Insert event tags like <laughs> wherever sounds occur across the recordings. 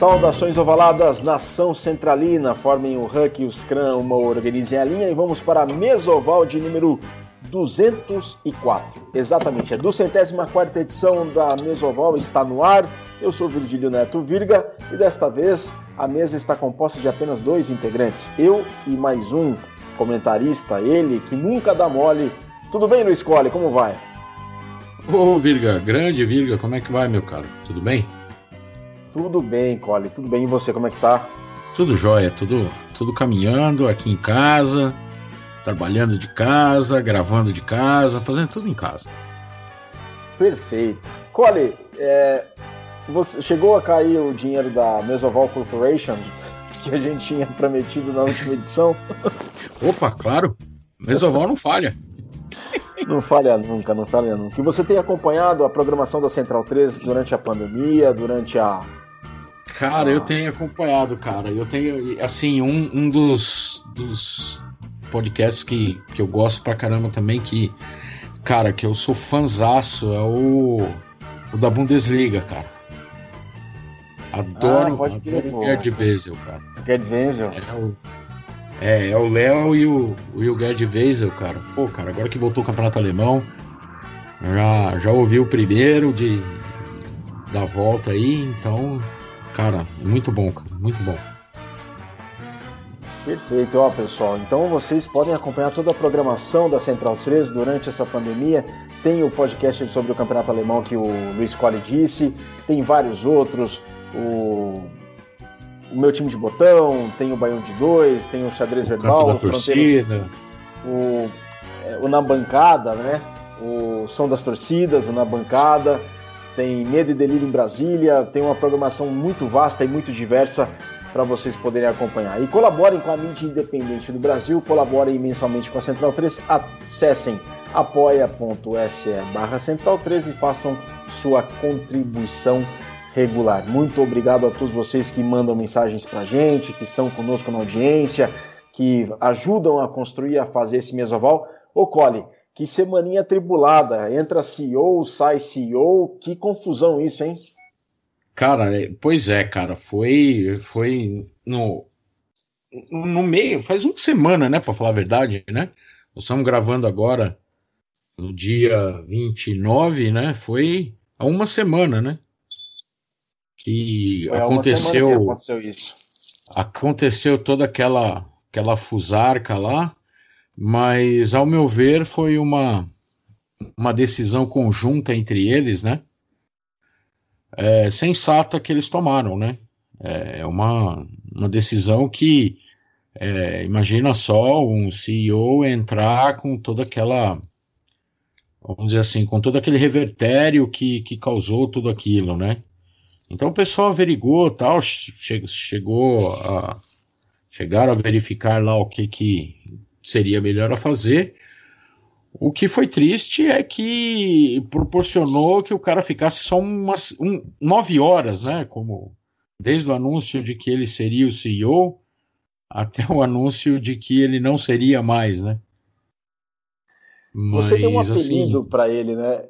Saudações ovaladas, nação centralina, formem o Huck e o Scrum, uma organizem a linha e vamos para a mesoval de número 204. Exatamente, a 204 edição da Mesoval está no ar. Eu sou Virgílio Neto Virga e desta vez a mesa está composta de apenas dois integrantes, eu e mais um comentarista, ele que nunca dá mole. Tudo bem, Luiz Cole, como vai? Ô Virga, grande Virga, como é que vai, meu caro? Tudo bem? Tudo bem, Cole, tudo bem. E você, como é que tá? Tudo jóia, tudo, tudo caminhando aqui em casa, trabalhando de casa, gravando de casa, fazendo tudo em casa. Perfeito. Cole, é, você chegou a cair o dinheiro da Mesoval Corporation <laughs> que a gente tinha prometido na última edição? Opa, claro. Mesoval não falha. Não falha nunca, não falha nunca. E você tem acompanhado a programação da Central 3 durante a pandemia, durante a. Cara, eu tenho acompanhado, cara. Eu tenho, assim, um, um dos, dos podcasts que, que eu gosto pra caramba também, que, cara, que eu sou fanzaço, é o, o da Bundesliga, cara. Adoro, ah, adoro o Gerd Wezel, cara. Gerd Wezel? É o, é, é o Léo e o, e o Gerd Wezel, cara. Pô, cara, agora que voltou o Campeonato Alemão, já, já ouvi o primeiro de, da volta aí, então, cara, muito bom, cara, muito bom. Perfeito, ó pessoal. Então vocês podem acompanhar toda a programação da Central 3 durante essa pandemia. Tem o podcast sobre o Campeonato Alemão que o Luiz Colli disse, tem vários outros, o, o meu time de botão, tem o Baião de Dois, tem o Xadrez Verbal, o, o, é, o Na Bancada, né? O Som das Torcidas, o Na Bancada, tem Medo e Delírio em Brasília, tem uma programação muito vasta e muito diversa para vocês poderem acompanhar. E colaborem com a mídia independente do Brasil, colaborem mensalmente com a Central 3, acessem apoia.se barra Central 3 e façam sua contribuição regular. Muito obrigado a todos vocês que mandam mensagens para gente, que estão conosco na audiência, que ajudam a construir, a fazer esse mesoval. Ô Cole, que semaninha tribulada, entra CEO, sai CEO, que confusão isso, hein? Cara, é, pois é, cara, foi, foi no, no meio, faz uma semana, né, para falar a verdade, né? Nós estamos gravando agora no dia 29, né? Foi há uma semana, né? Que Foi aconteceu, que aconteceu isso. Aconteceu toda aquela aquela fusarca lá, mas ao meu ver foi uma uma decisão conjunta entre eles, né? é, sensata que eles tomaram, né? É, é uma, uma decisão que é, imagina só um CEO entrar com toda aquela vamos dizer assim, com todo aquele revertério que, que causou tudo aquilo, né? Então o pessoal averigou tal, che chegou a chegaram a verificar lá o que, que seria melhor a fazer o que foi triste é que proporcionou que o cara ficasse só umas um, nove horas, né? Como desde o anúncio de que ele seria o CEO até o <laughs> anúncio de que ele não seria mais, né? Mas, Você tem um apelido assim, para ele, né?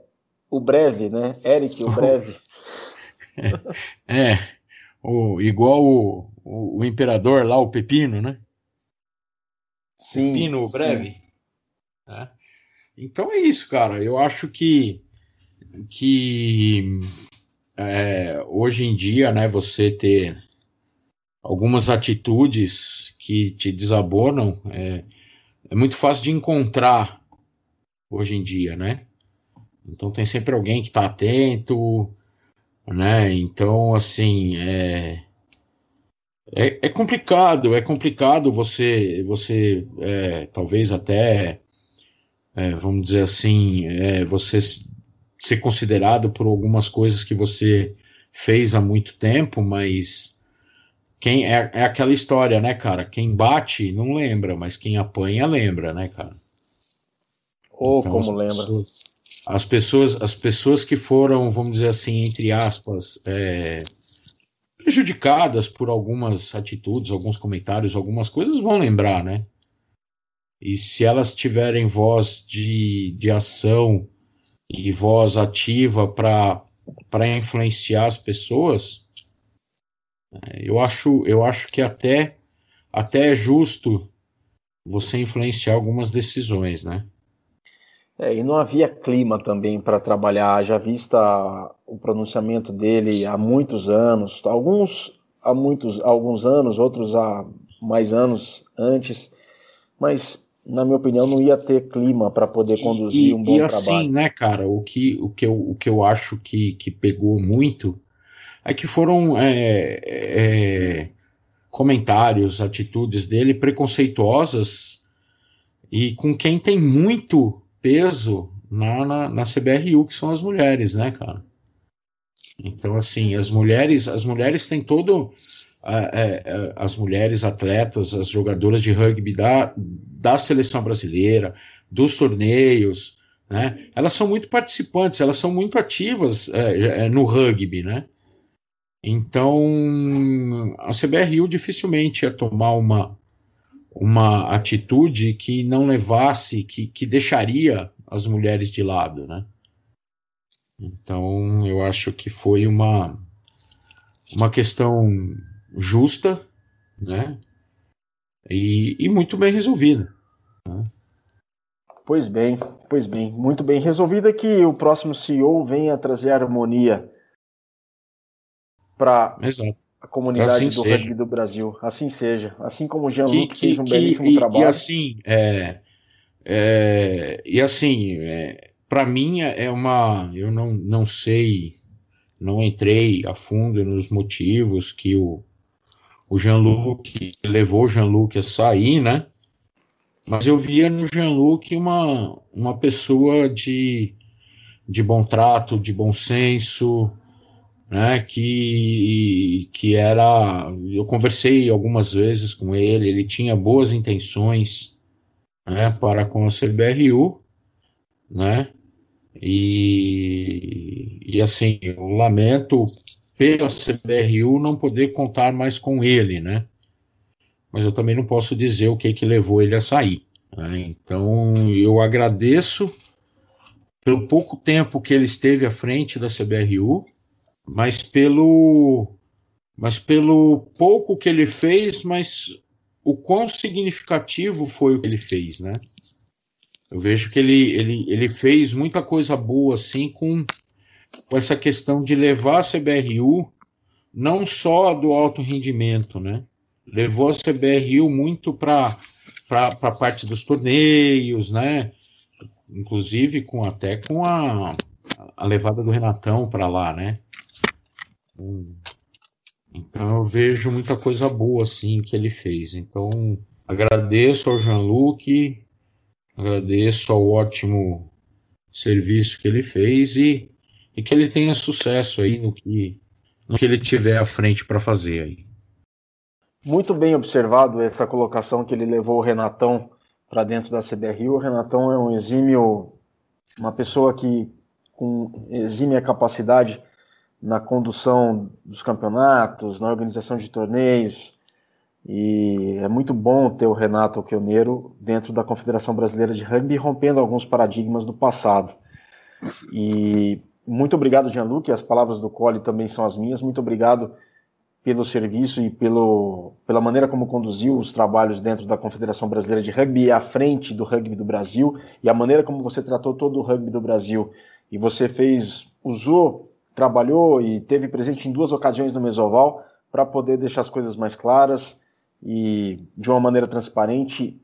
O breve, né? Eric, o <laughs> breve. <laughs> é, o, igual o, o, o, imperador lá, o Pepino, né? Sim. Pepino, breve. Sim. É. Então é isso, cara. Eu acho que, que é, hoje em dia, né, você ter algumas atitudes que te desabonam é, é muito fácil de encontrar hoje em dia, né? Então tem sempre alguém que está atento, né? Então, assim, é, é, é, complicado, é complicado você, você é, talvez até é, vamos dizer assim, é, você ser considerado por algumas coisas que você fez há muito tempo, mas quem é, é aquela história, né, cara? Quem bate não lembra, mas quem apanha lembra, né, cara? Ou oh, então, como lembra. Pessoas, as pessoas, as pessoas que foram, vamos dizer assim, entre aspas, é, prejudicadas por algumas atitudes, alguns comentários, algumas coisas, vão lembrar, né? E se elas tiverem voz de, de ação e voz ativa para influenciar as pessoas, É, eu acho, eu acho que até, até é justo você influenciar algumas decisões, né? É, e não havia clima também para trabalhar, já vista o pronunciamento dele há muitos anos, alguns há muitos alguns anos, outros há mais anos antes, mas na minha opinião não ia ter clima para poder conduzir e, um bom e assim, trabalho. né, cara, o que, o que, eu, o que eu acho que, que pegou muito é que foram é, é, comentários, atitudes dele preconceituosas e com quem tem muito peso na, na, na CBRU, que são as mulheres, né, cara? Então, assim, as mulheres, as mulheres têm todo. É, é, as mulheres atletas, as jogadoras de rugby da, da seleção brasileira, dos torneios, né? Elas são muito participantes, elas são muito ativas é, é no rugby, né? Então, a CBRU dificilmente ia tomar uma, uma atitude que não levasse, que, que deixaria as mulheres de lado, né? Então, eu acho que foi uma, uma questão justa, né? E, e muito bem resolvida. Né? Pois bem, pois bem, muito bem resolvida que o próximo CEO venha trazer harmonia para a comunidade assim do seja. rugby do Brasil. Assim seja. Assim como o Jean-Luc fez um que, belíssimo e, trabalho. E assim, é, é, e assim é, para mim é uma. Eu não, não sei, não entrei a fundo nos motivos que o, o Jean-Luc levou o Jean-Luc a sair, né? Mas eu via no Jean-Luc uma, uma pessoa de, de bom trato, de bom senso, né, que, que era. Eu conversei algumas vezes com ele, ele tinha boas intenções né, para com a CBRU, né, e, e assim, eu lamento pela CBRU não poder contar mais com ele, né, mas eu também não posso dizer o que, que levou ele a sair. Né, então eu agradeço pelo pouco tempo que ele esteve à frente da CBRU mas pelo mas pelo pouco que ele fez, mas o quão significativo foi o que ele fez, né? Eu vejo que ele, ele, ele fez muita coisa boa assim com, com essa questão de levar a CBRU não só do alto rendimento, né? Levou a CBRU muito para a parte dos torneios, né? Inclusive com até com a, a levada do Renatão para lá, né? Então eu vejo muita coisa boa assim que ele fez. Então agradeço ao Jean-Luc, agradeço ao ótimo serviço que ele fez e, e que ele tenha sucesso aí no que, no que ele tiver à frente para fazer aí. Muito bem observado essa colocação que ele levou o Renatão para dentro da CBRU. O Renatão é um exímio, uma pessoa que com exímia capacidade na condução dos campeonatos, na organização de torneios. E é muito bom ter o Renato Pioneiro dentro da Confederação Brasileira de Rugby, rompendo alguns paradigmas do passado. E muito obrigado, Jean-Luc. As palavras do Cole também são as minhas. Muito obrigado pelo serviço e pelo, pela maneira como conduziu os trabalhos dentro da Confederação Brasileira de Rugby à frente do rugby do Brasil e a maneira como você tratou todo o rugby do Brasil. E você fez, usou trabalhou e teve presente em duas ocasiões no Mesoval para poder deixar as coisas mais claras e de uma maneira transparente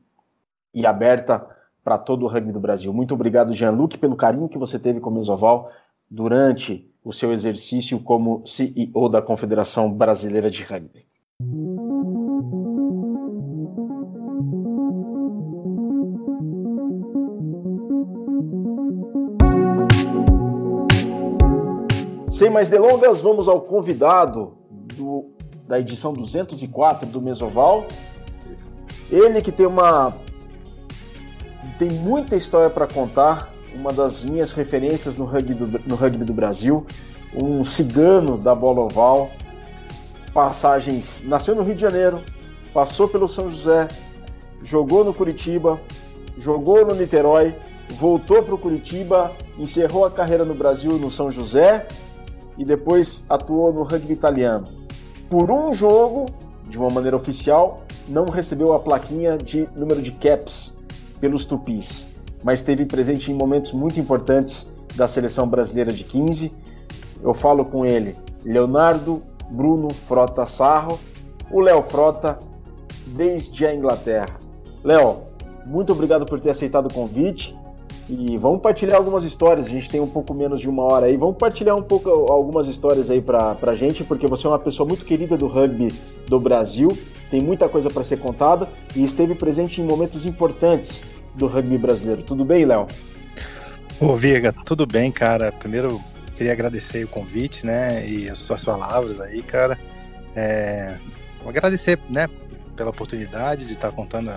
e aberta para todo o rugby do Brasil. Muito obrigado, Jean-Luc, pelo carinho que você teve com o Mesoval durante o seu exercício como CEO da Confederação Brasileira de Rugby. Sem mais delongas, vamos ao convidado do, da edição 204 do Mesoval. Ele que tem uma tem muita história para contar, uma das minhas referências no rugby, do, no rugby do Brasil, um cigano da bola oval, passagens, nasceu no Rio de Janeiro, passou pelo São José, jogou no Curitiba, jogou no Niterói, voltou para o Curitiba, encerrou a carreira no Brasil no São José e depois atuou no rugby italiano. por um jogo, de uma maneira oficial, não recebeu a plaquinha de número de caps pelos tupis, mas esteve presente em momentos muito importantes da seleção brasileira de 15. Eu falo com ele, Leonardo Bruno Frota Sarro, o Léo Frota, desde a Inglaterra. Léo, muito obrigado por ter aceitado o convite. E vamos partilhar algumas histórias. A gente tem um pouco menos de uma hora aí. Vamos partilhar um pouco algumas histórias aí pra, pra gente, porque você é uma pessoa muito querida do rugby do Brasil. Tem muita coisa para ser contada e esteve presente em momentos importantes do rugby brasileiro. Tudo bem, Léo? Ô, Viga, tudo bem, cara. Primeiro, queria agradecer o convite, né? E as suas palavras aí, cara. É... Agradecer, né? Pela oportunidade de estar contando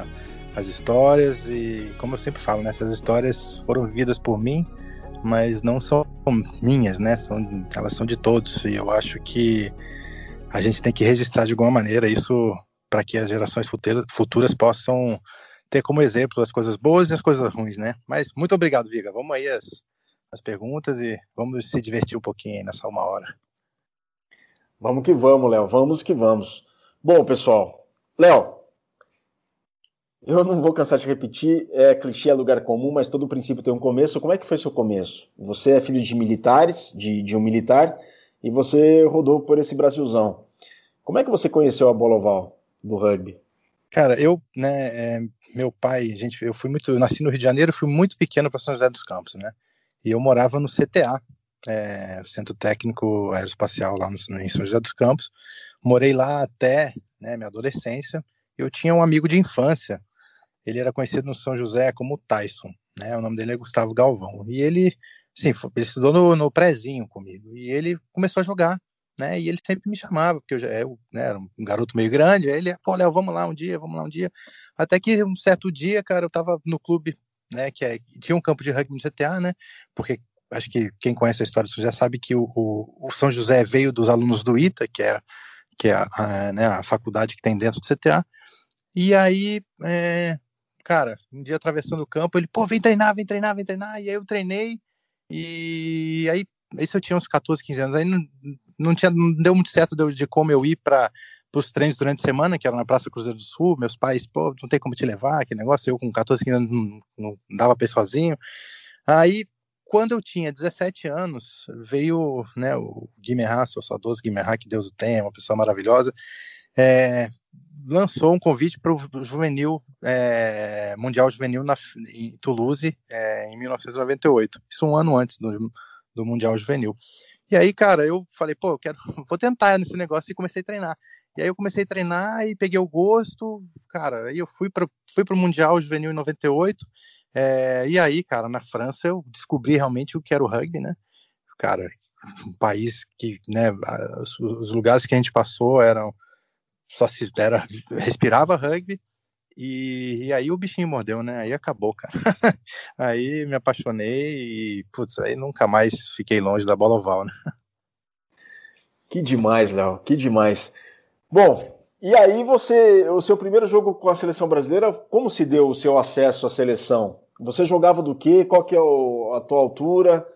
as histórias e, como eu sempre falo, né, essas histórias foram vividas por mim, mas não são minhas, né? São, elas são de todos e eu acho que a gente tem que registrar de alguma maneira isso para que as gerações futuras, futuras possam ter como exemplo as coisas boas e as coisas ruins, né? Mas muito obrigado, Viga. Vamos aí as, as perguntas e vamos se divertir um pouquinho aí nessa uma hora. Vamos que vamos, Léo. Vamos que vamos. Bom, pessoal. Léo, eu não vou cansar de repetir, é clichê, é lugar comum, mas todo princípio tem um começo. Como é que foi seu começo? Você é filho de militares, de, de um militar, e você rodou por esse Brasilzão. Como é que você conheceu a bola oval do rugby? Cara, eu, né, é, meu pai, gente, eu fui muito, eu nasci no Rio de Janeiro, fui muito pequeno para São José dos Campos, né? E eu morava no CTA, é, Centro Técnico Aeroespacial lá no, em São José dos Campos. Morei lá até né, minha adolescência. Eu tinha um amigo de infância ele era conhecido no São José como Tyson, né? O nome dele é Gustavo Galvão. E ele, sim, ele estudou no, no prézinho comigo. E ele começou a jogar, né? E ele sempre me chamava, porque eu já eu, né, era um garoto meio grande. Aí ele, pô, Léo, vamos lá um dia, vamos lá um dia. Até que um certo dia, cara, eu tava no clube, né? Que é, tinha um campo de rugby no CTA, né? Porque acho que quem conhece a história do São José sabe que o, o, o São José veio dos alunos do ITA, que é, que é a, a, né, a faculdade que tem dentro do CTA. E aí, é, cara, um dia atravessando o campo, ele, pô, vem treinar, vem treinar, vem treinar. E aí eu treinei, e aí, isso eu tinha uns 14, 15 anos. Aí não, não, tinha, não deu muito certo de, de como eu ir para os treinos durante a semana, que era na Praça Cruzeiro do Sul. Meus pais, pô, não tem como te levar, aquele negócio. Eu com 14, 15 anos não, não dava pra ir sozinho. Aí, quando eu tinha 17 anos, veio né, o Guimerá, seu saudoso Guimerá, que Deus o tenha, uma pessoa maravilhosa, é, lançou um convite para o juvenil é, mundial juvenil na, em Toulouse é, em 1998. Isso um ano antes do, do mundial juvenil. E aí, cara, eu falei, pô, eu quero, <laughs> vou tentar nesse negócio e comecei a treinar. E aí eu comecei a treinar e peguei o gosto, cara. Aí eu fui para fui o mundial juvenil em 98. É, e aí, cara, na França eu descobri realmente o que era o rugby, né? Cara, um país que, né, os, lugares que a gente passou eram só se era, respirava rugby, e, e, aí o bichinho mordeu, né? Aí acabou, cara. <laughs> aí me apaixonei e, putz, aí nunca mais fiquei longe da bola oval, né? Que demais, Léo, que demais. Bom, e aí você, o seu primeiro jogo com a seleção brasileira, como se deu o seu acesso à seleção? Você jogava do quê? Qual que é a tua altura?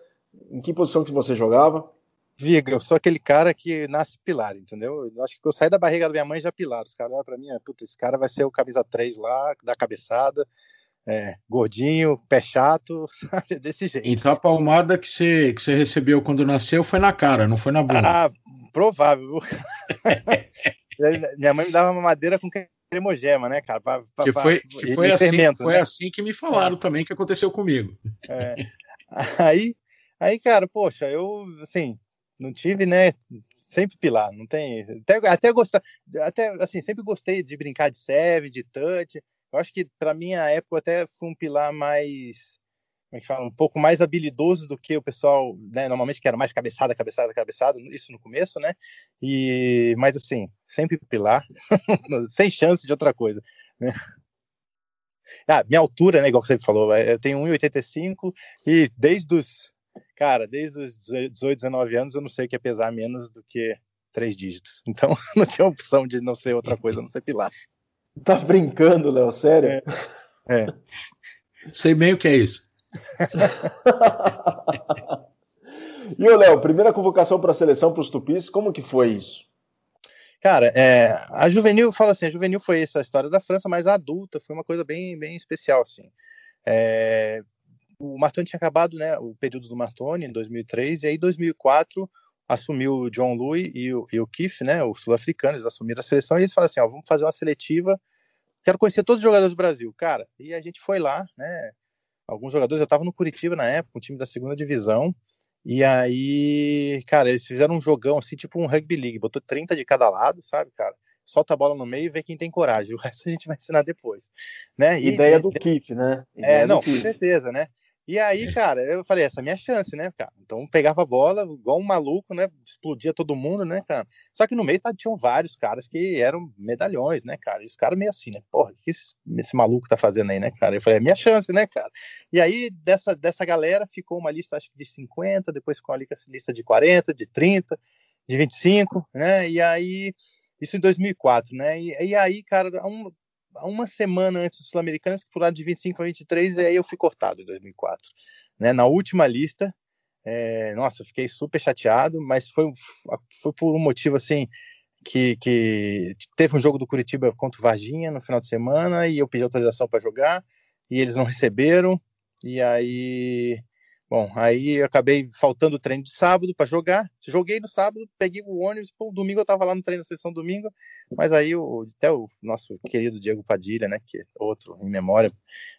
Em que posição que você jogava? Viga, eu sou aquele cara que nasce pilar, entendeu? Eu acho que eu saí da barriga da minha mãe já pilar. Os caras olham pra mim, puta, esse cara vai ser o camisa 3 lá, da cabeçada, é, gordinho, pé chato, <laughs> sabe? Desse jeito. Então a palmada que você, que você recebeu quando nasceu foi na cara, não foi na bunda. Ah, provável. <laughs> minha mãe me dava uma madeira com cremogema, né, cara? Pra, pra, que foi, que foi, assim, foi né? assim que me falaram é. também que aconteceu comigo. É. Aí, aí, cara, poxa, eu, assim, não tive, né? Sempre pilar, não tem. Até, até gostar, até assim, sempre gostei de brincar de serve, de touch. Eu acho que para minha época até fui um pilar mais, como é que fala, um pouco mais habilidoso do que o pessoal, né? Normalmente que era mais cabeçada, cabeçada, cabeçada, isso no começo, né? E, mas assim, sempre pilar, <laughs> sem chance de outra coisa, né? Ah, minha altura, né, igual você falou, eu tenho 1,85 e desde os cara, desde os 18, 19 anos eu não sei o que é pesar menos do que três dígitos. <laughs> Então não tinha opção de não ser outra coisa, não ser pilar. Tá brincando, Léo? Sério? É. é. Sei bem o que é isso. <laughs> e o Léo, primeira convocação para a seleção para os Tupis, como que foi isso? Cara, é, a juvenil, fala assim, a juvenil foi essa história da França, mas a adulta foi uma coisa bem, bem especial, assim. É, o Martoni tinha acabado, né, o período do Martoni em 2003, e aí em 2004 assumiu o John Louis e o, e o Keith, né, os sul-africanos, assumiram a seleção, e eles falaram assim, ó, vamos fazer uma seletiva, quero conhecer todos os jogadores do Brasil. Cara, e a gente foi lá, né, alguns jogadores, eu estava no Curitiba na época, um time da segunda divisão, e aí, cara, eles fizeram um jogão assim, tipo um rugby league, botou 30 de cada lado, sabe, cara? Solta a bola no meio e vê quem tem coragem. <laughs> O resto a gente vai ensinar depois, né? E, Ideia do Keith, né? Ideia é, não, com certeza, né? E aí, cara, eu falei, essa é a minha chance, né, cara? Então pegava a bola, igual um maluco, né? Explodia todo mundo, né, cara? Só que no meio tá, tinham vários caras que eram medalhões, né, cara? E os caras meio assim, né? Porra, o que esse, esse, maluco tá fazendo aí, né, cara? Eu falei, é minha chance, né, cara? E aí, dessa, dessa galera, ficou uma lista, acho que de 50, depois ficou uma lista de 40, de 30, de 25, né? E aí, isso em 2004, né? E, e aí, cara, um, uma semana antes dos Sul-Americanos, que pularam de 25 para 23, e aí eu fui cortado em 2004. Né? Na última lista, é, nossa, fiquei super chateado, mas foi, foi por um motivo assim que, que teve um jogo do Curitiba contra o Varginha no final de semana e eu pedi autorização para jogar e eles não receberam e aí Bom, aí eu acabei faltando o treino de sábado para jogar. Joguei no sábado, peguei o ônibus, pô, domingo eu tava lá no treino da sessão domingo, mas aí o, até o nosso querido Diego Padilha, né, que é outro em memória,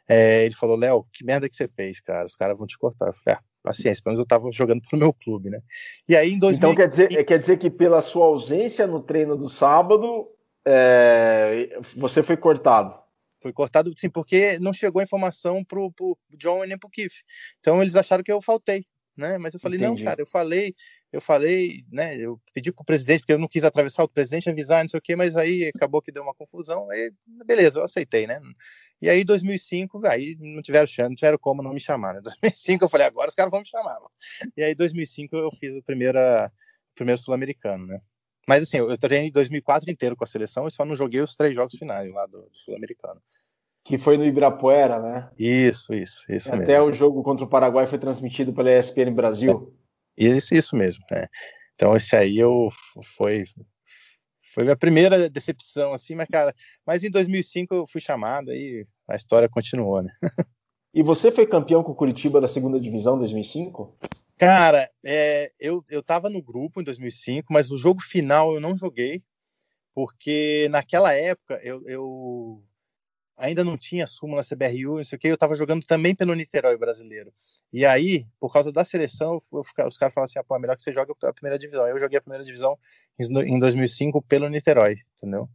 é, ele falou: Léo, que merda que você fez, cara? Os caras vão te cortar. Eu falei: ah, paciência, pelo menos eu tava jogando pro meu clube, né? E aí em 2000... Então quer dizer, quer dizer que pela sua ausência no treino do sábado, é, você foi cortado. Foi cortado, sim, porque não chegou a informação pro, pro John e nem pro Keith. Então eles acharam que eu faltei, né? Mas eu falei, Entendi. não, cara, eu falei, eu falei, né? Eu pedi pro presidente, porque eu não quis atravessar o presidente, avisar, não sei o quê, mas aí acabou que deu uma confusão, aí beleza, eu aceitei, né? E aí, 2005, aí não tiveram chance, não tiveram como não me chamar, né? 2005 eu falei, agora os caras vão me chamar. Mano. E aí, 2005 eu fiz o primeiro, o primeiro sul-americano, né? Mas assim, eu treinei 2004 inteiro com a seleção e só não joguei os três jogos finais lá do, do sul-americano. Que foi no Ibirapuera, né? Isso, isso, isso Até mesmo. Até o jogo contra o Paraguai foi transmitido pela ESPN Brasil. É, isso, isso mesmo. É. Então esse aí eu foi foi minha primeira decepção assim, mas cara, mas em 2005 eu fui chamado e a história continuou, né? <laughs> E você foi campeão com o Curitiba da segunda divisão em 2005? Cara, é, eu, eu tava no grupo em 2005, mas o jogo final eu não joguei, porque naquela época eu, eu ainda não tinha súmula CBRU, não sei o que, eu tava jogando também pelo Niterói brasileiro. E aí, por causa da seleção, os caras falaram assim, ah, pô, é melhor que você jogue a primeira divisão. Eu joguei a primeira divisão em 2005 pelo Niterói, entendeu?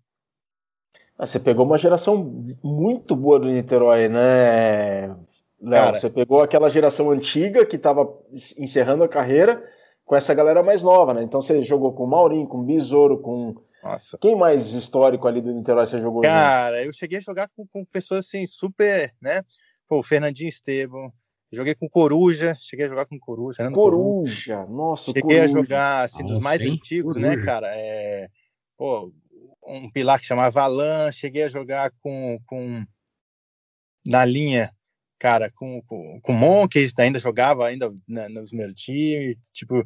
Ah, você pegou uma geração muito boa do Niterói, né? Léo, você pegou aquela geração antiga que estava encerrando a carreira com essa galera mais nova, né? Então você jogou com o Maurinho, com o Besouro, com. Nossa. Quem mais histórico ali do Niterói você jogou? Cara, junto? eu cheguei a jogar com, com, pessoas assim, super, né? Pô, o Fernandinho Estevam. Joguei com Coruja, cheguei a jogar com Coruja. Coruja, Coruja. nossa, Cheguei Coruja. a jogar, assim, dos mais antigos, né, Coruja. né, cara? É, pô, um pilar que chamava Alan, cheguei a jogar com, com na linha cara, com, com, com o Mon, que ainda jogava ainda na, nos meus times, tipo,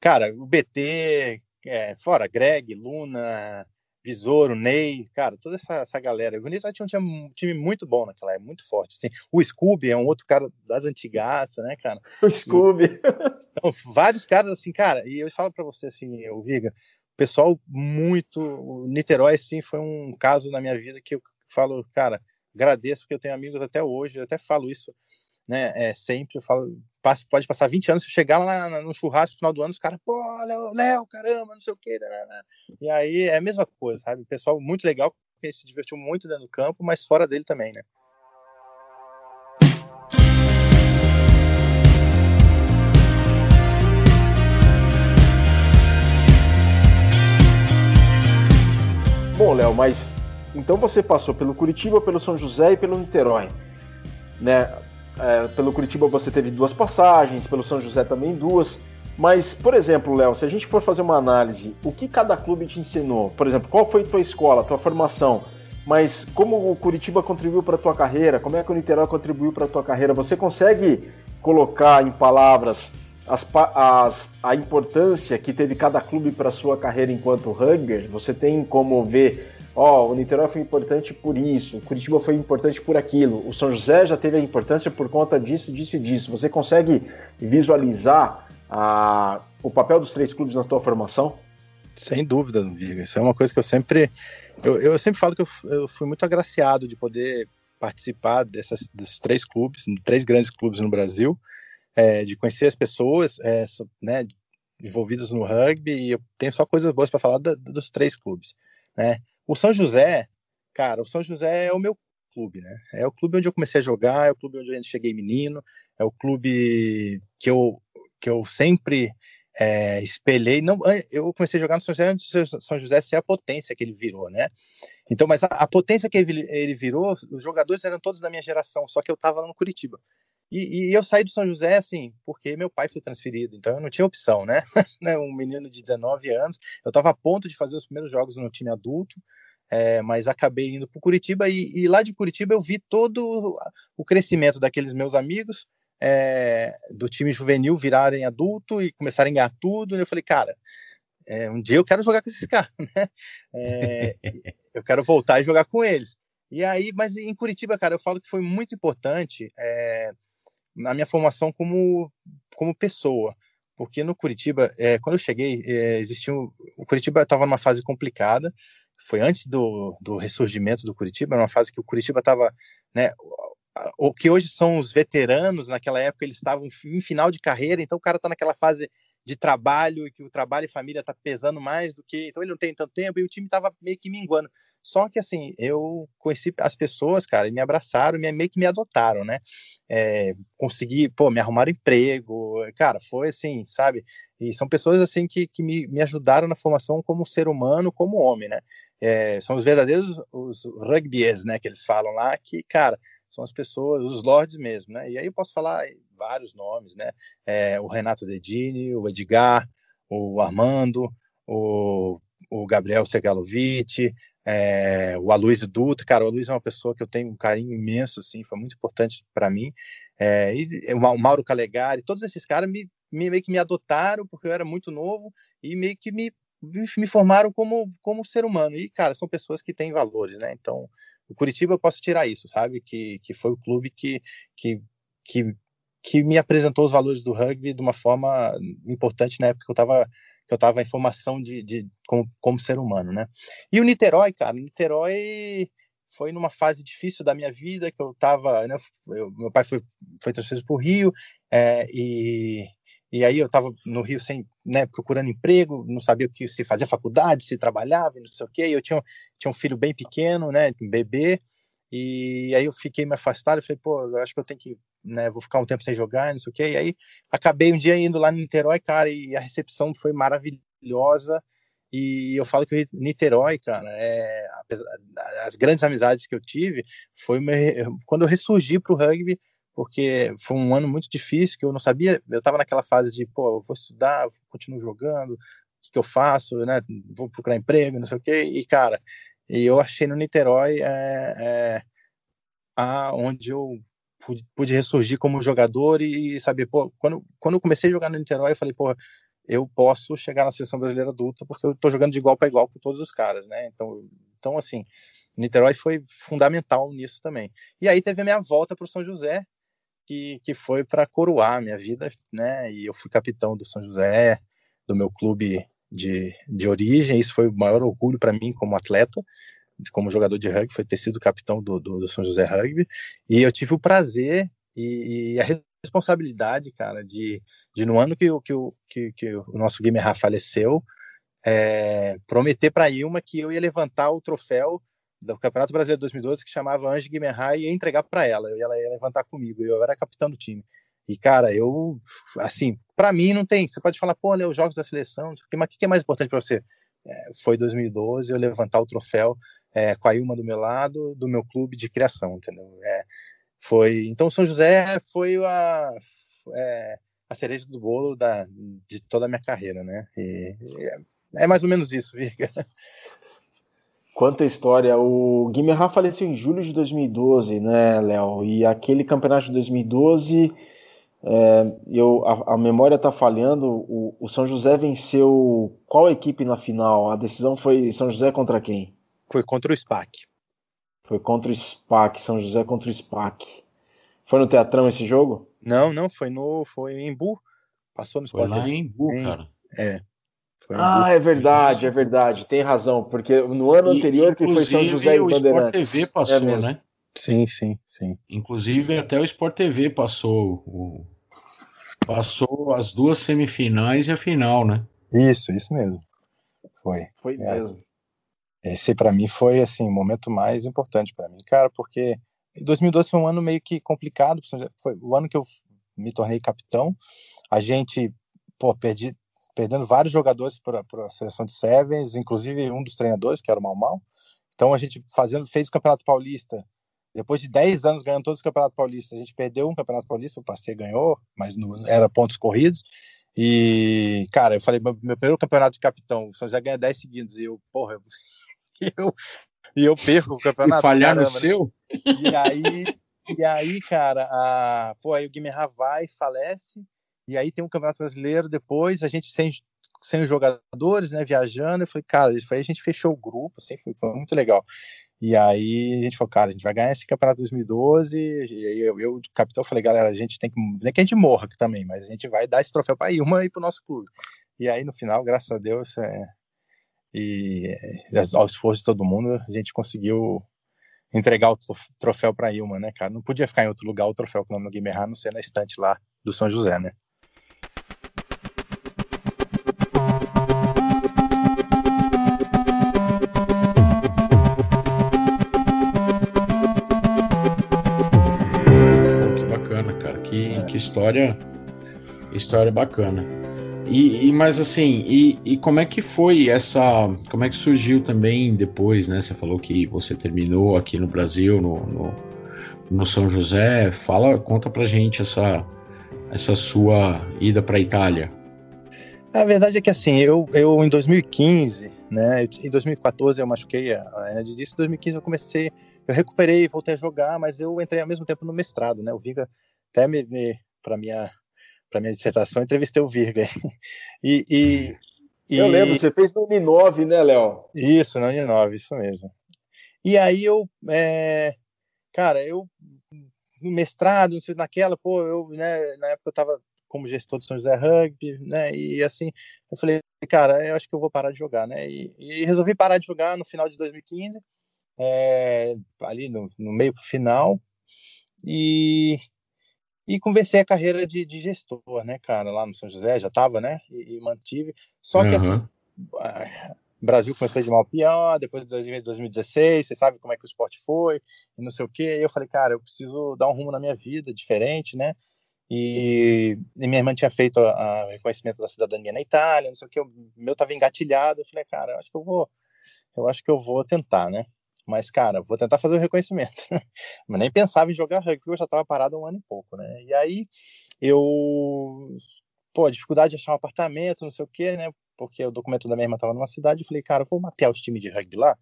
cara, o BT, é, fora Greg, Luna, Besouro, Ney, cara, toda essa, essa galera. O Bonito tinha, um time muito bom naquela época, muito forte. Assim. O Scooby é um outro cara das antigaças, né, cara? <laughs> O Scooby. Então, vários caras, assim, cara, e eu falo para você, assim, o Viga, pessoal muito. O Niterói, assim, foi um caso na minha vida que eu falo, cara, agradeço porque eu tenho amigos até hoje, eu até falo isso, né, é, sempre, eu falo, passa, pode passar 20 anos, se eu chegar lá no churrasco no final do ano, os caras, pô, Léo, Léo, caramba, não sei o que, né, né, né. e aí é a mesma coisa, sabe, o pessoal muito legal, se divertiu muito dentro do campo, mas fora dele também, né. Bom, Léo, mas então você passou pelo Curitiba, pelo São José e pelo Niterói. Né? É, pelo Curitiba você teve duas passagens, pelo São José também duas. Mas, por exemplo, Léo, se a gente for fazer uma análise, o que cada clube te ensinou? Por exemplo, qual foi a tua escola, tua formação? Mas como o Curitiba contribuiu para tua carreira? Como é que o Niterói contribuiu para tua carreira? Você consegue colocar em palavras as, as, a importância que teve cada clube para sua carreira enquanto rugby, você tem como ver, ó, oh, o Niterói foi importante por isso, o Curitiba foi importante por aquilo, o São José já teve a importância por conta disso, disso e disso. Você consegue visualizar a, o papel dos três clubes na sua formação? Sem dúvida, Viga. Isso é uma coisa que eu sempre. Eu, eu sempre falo que eu, eu fui muito agraciado de poder participar dessas, dos três clubes, três grandes clubes no Brasil, é, de conhecer as pessoas é, né, envolvidas no rugby, e eu tenho só coisas boas para falar da, dos três clubes. Né? O São José, cara, o São José é o meu clube, né? É o clube onde eu comecei a jogar, é o clube onde eu cheguei menino, é o clube que eu, que eu sempre é, espelhei. Não, eu comecei a jogar no São José antes do São José ser a potência que ele virou, né? Então, mas a, a potência que ele, ele, virou, os jogadores eram todos da minha geração, só que eu estava lá no Curitiba. E, e, eu saí do São José, assim, porque meu pai foi transferido, então eu não tinha opção, né? <laughs> né um menino de 19 anos, eu estava a ponto de fazer os primeiros jogos no time adulto, é, mas acabei indo para Curitiba e, e, lá de Curitiba eu vi todo o crescimento daqueles meus amigos é, do time juvenil virarem adulto e começarem a ganhar tudo. E eu falei, cara, é, um dia eu quero jogar com esses <laughs> caras, né? É, eu quero voltar e jogar com eles. E aí, mas em Curitiba, cara, eu falo que foi muito importante é, na minha formação como, como pessoa. Porque no Curitiba, é, quando eu cheguei, é, o Curitiba estava numa fase complicada. Foi antes do, do ressurgimento do Curitiba, uma fase que o Curitiba estava, né, o que hoje são os veteranos, naquela época eles estavam em final de carreira, então o cara está naquela fase de trabalho e que o trabalho e família tá pesando mais do que, então ele não tem tanto tempo e o time estava meio que minguando. Só que assim, eu conheci as pessoas, cara, e me abraçaram, me, meio que me adotaram, né? É, consegui, pô, me arrumar emprego, cara, foi assim, sabe? E são pessoas assim que, que me, me ajudaram na formação como ser humano, como homem, né? É, são os verdadeiros os rugbyers, né, que eles falam lá, que, cara, são as pessoas, os lords mesmo, né? E aí eu posso falar vários nomes, né? É, o Renato Dedini, o Edgar, o Armando, o, o Gabriel Segalovic, é, o Aloysio Dutra, cara, o Aloysio é uma pessoa que eu tenho um carinho imenso, assim, foi muito importante para mim, é, e o Mauro Calegari, todos esses caras me, me, meio que me adotaram, porque eu era muito novo, e meio que me, me formaram como, como ser humano, e, cara, são pessoas que têm valores, né, então, o Curitiba eu posso tirar isso, sabe? Que, que foi o clube que, que, que, que me apresentou os valores do rugby de uma forma importante na época que eu estava que eu estava em formação de, de como, como ser humano, né? E o Niterói, cara, o Niterói foi numa fase difícil da minha vida que eu estava, né, eu, meu pai foi foi transferido para o Rio é, e e aí eu estava no Rio sem, né, procurando emprego, não sabia o que se fazia faculdade, se trabalhava, não sei o quê. E eu tinha, tinha um filho bem pequeno, né, um bebê. E aí eu fiquei me afastado, falei, pô, eu acho que eu tenho que, né, vou ficar um tempo sem jogar, não sei o quê. E aí acabei um dia indo lá no Niterói, cara, e a recepção foi maravilhosa. E eu falo que o Niterói, cara, é, as grandes amizades que eu tive foi quando eu ressurgi para o rugby, porque foi um ano muito difícil, que eu não sabia, eu estava naquela fase de, pô, eu vou estudar, vou continuo jogando, o que, que, eu faço, né, vou procurar emprego, não sei o quê, e cara, e eu achei no Niterói é, é, a, onde eu pude, pude, ressurgir como jogador e saber, pô, quando, quando eu comecei a jogar no Niterói, eu falei, pô, eu posso chegar na seleção brasileira adulta porque eu estou jogando de igual para igual com todos os caras, né, então, então assim, Niterói foi fundamental nisso também. E aí teve a minha volta para o São José, que, que foi para coroar a minha vida, né? E eu fui capitão do São José, do meu clube de, de origem. Isso foi o maior orgulho para mim como atleta, como jogador de rugby, foi ter sido capitão do, do, do São José Rugby. E eu tive o prazer e, e a responsabilidade, cara, de, de no ano que, que, que, que o nosso Guimerá faleceu, é, prometer para a Ilma que eu ia levantar o troféu do Campeonato Brasileiro de 2012 que chamava Ange Guimarães e ia entregar para ela, e ela ia levantar comigo, eu era capitão do time. E, cara, eu, assim, para mim não tem. Você pode falar, pô, olha, os jogos da seleção, mas o que é mais importante para você? É, foi 2012 eu levantar o troféu é, com a Ilma do meu lado, do meu clube de criação, entendeu? É, foi, então, São José foi a, é, a cereja do bolo da, de toda a minha carreira, né? E, é, mais ou menos isso, Virga. Quanta história. O Guimarães faleceu em julho de 2012, né, Léo? E aquele campeonato de 2012 É, eu, a, a memória está falhando. O, o, São José venceu qual equipe na final? A decisão foi São José contra quem? Foi contra o SPAC. Foi contra o SPAC, São José contra o SPAC. Foi no Teatrão esse jogo? Não, não, foi no foi em Bu. Passou no Foi lá em Bu, em, cara. É. ah, é verdade, é verdade. Tem razão, porque no ano e, anterior que foi São José e o Sport TV passou, é né? Sim, sim, sim. Inclusive até o Sport TV passou o, passou as duas semifinais e a final, né? Isso, isso mesmo. Foi. Foi é. mesmo. Esse para mim foi assim o momento mais importante para mim, cara, porque 2012 foi um ano meio que complicado, foi o ano que eu me tornei capitão. A gente, pô, perdi, perdendo vários jogadores para a seleção de Sevens, inclusive um dos treinadores, que era o Mal Mal. Então a gente fazendo, fez o Campeonato Paulista. Depois de 10 anos ganhando todos os Campeonatos Paulistas, a gente perdeu um Campeonato Paulista, o Pasteur ganhou, mas não era pontos corridos. E, cara, eu falei, meu, meu primeiro campeonato de capitão, o São José ganha 10 seguidos. E eu, porra, eu, <laughs> eu, e eu perco o campeonato. E falhar caramba, no né? seu? E aí, e aí cara, a, pô, aí o Guimarães vai, falece, e aí tem um campeonato brasileiro depois, a gente sem, sem os jogadores, né, viajando, eu falei, cara, isso aí a gente fechou o grupo, assim, foi, foi muito legal. E aí a gente falou, cara, a gente vai ganhar esse campeonato 2012. E aí eu, eu capitão, falei, galera, a gente tem que. Nem que a gente morra também, mas a gente vai dar esse troféu para Ilma e para o nosso clube. E aí no final, graças a Deus, é, e ao esforço de todo mundo, a gente conseguiu entregar o troféu para Ilma, né, cara? Não podia ficar em outro lugar o troféu com o nome do Guimerá, não ser na estante lá do São José, né? História, história bacana. E, e, mas assim, e, e, como é que foi essa. Como é que surgiu também depois, né? Você falou que você terminou aqui no Brasil, no, no, no São José. Fala, conta pra gente essa, essa sua ida pra Itália. A verdade é que assim, eu, eu em 2015, né? Em 2014 eu machuquei a hernia de Em 2015 eu comecei, eu recuperei, voltei a jogar, mas eu entrei ao mesmo tempo no mestrado, né? O Viga até me, me para minha para minha dissertação, entrevistei o Virga. <laughs> E, e, e, eu lembro, você fez no Uninove, né, Léo? Isso, no Uninove, isso mesmo. E aí eu, é, cara, eu no mestrado, não sei, naquela, pô, eu, né, na época eu tava como gestor do São José Rugby, né, e assim, eu falei, cara, eu acho que eu vou parar de jogar, né, e, e resolvi parar de jogar no final de 2015, é, ali no, no meio pro final, e, e conversei a carreira de, de, gestor, né, cara, lá no São José, já tava, né, e, e mantive. Só que, uhum. assim, o Brasil começou de mal pior, depois de 2016, você sabe como é que o esporte foi, e não sei o quê. E eu falei, cara, eu preciso dar um rumo na minha vida diferente, né, e, e minha irmã tinha feito o reconhecimento da cidadania na Itália, não sei o que, o meu tava engatilhado, eu falei, cara, eu acho que eu vou, eu acho que eu vou tentar, né. Mas, cara, vou tentar fazer o reconhecimento. <laughs> Mas nem pensava em jogar rugby, eu já estava parado um ano e pouco, né? E aí, eu... Pô, dificuldade de achar um apartamento, não sei o quê, né? Porque o documento da minha irmã estava numa cidade. Eu falei, cara, vou mapear os times de rugby lá.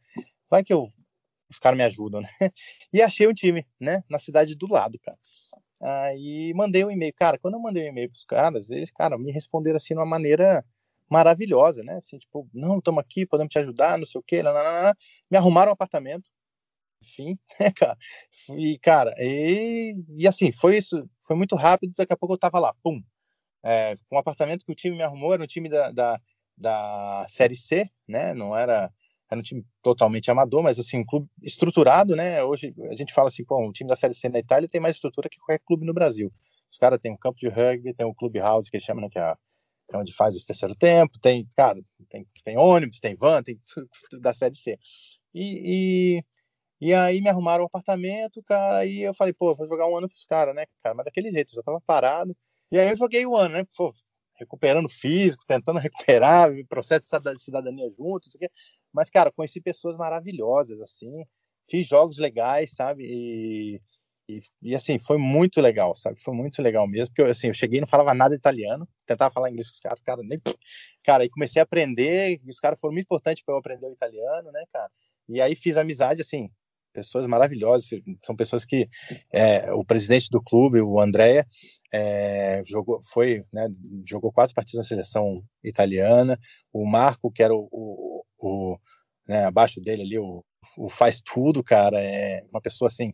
Vai que eu... os caras me ajudam, né? <laughs> E achei um time, né? Na cidade do lado, cara. Aí mandei um e-mail. Cara, quando eu mandei um e-mail pros caras, eles, cara, me responderam assim de uma maneira maravilhosa, né? Assim, tipo, não, estamos aqui, podemos te ajudar, não sei o quê. Lá. Me arrumaram um apartamento, enfim, <laughs> né, cara? E, cara, e, e assim, foi isso, foi muito rápido, daqui a pouco eu tava lá, pum. É, um apartamento que o time me arrumou era um time da, da, da Série C, né? Não era, era um time totalmente amador, mas assim, um clube estruturado, né? Hoje a gente fala assim, pô, um time da Série C na Itália tem mais estrutura que qualquer clube no Brasil. Os caras têm um campo de rugby, tem um clube house que eles chamam, né, que é a é onde faz o terceiro tempo, tem, cara, tem, tem ônibus, tem van, tem <laughs> tudo da série C. E, e, e, aí me arrumaram um apartamento, cara, e eu falei, pô, vou jogar um ano pros caras, né, cara, mas daquele jeito, eu já tava parado. E aí eu joguei o um ano, né, pô, recuperando físico, tentando <laughs> recuperar, processo de cidadania junto, não sei o quê. Mas, cara, conheci pessoas maravilhosas, assim, fiz jogos legais, sabe, e e, e, assim, foi muito legal, sabe? Foi muito legal mesmo, porque assim, eu cheguei e não falava nada italiano, tentava falar inglês com os caras, cara, nem. Cara, aí comecei a aprender, e os caras foram muito importantes para eu aprender o italiano, né, cara? E aí fiz amizade, assim, pessoas maravilhosas, são pessoas que é, o presidente do clube, o Andréa, é, jogou, foi, né, jogou quatro partidas na seleção italiana, o Marco, que era o, o, o né, abaixo dele ali, o, o faz tudo, cara, é uma pessoa assim,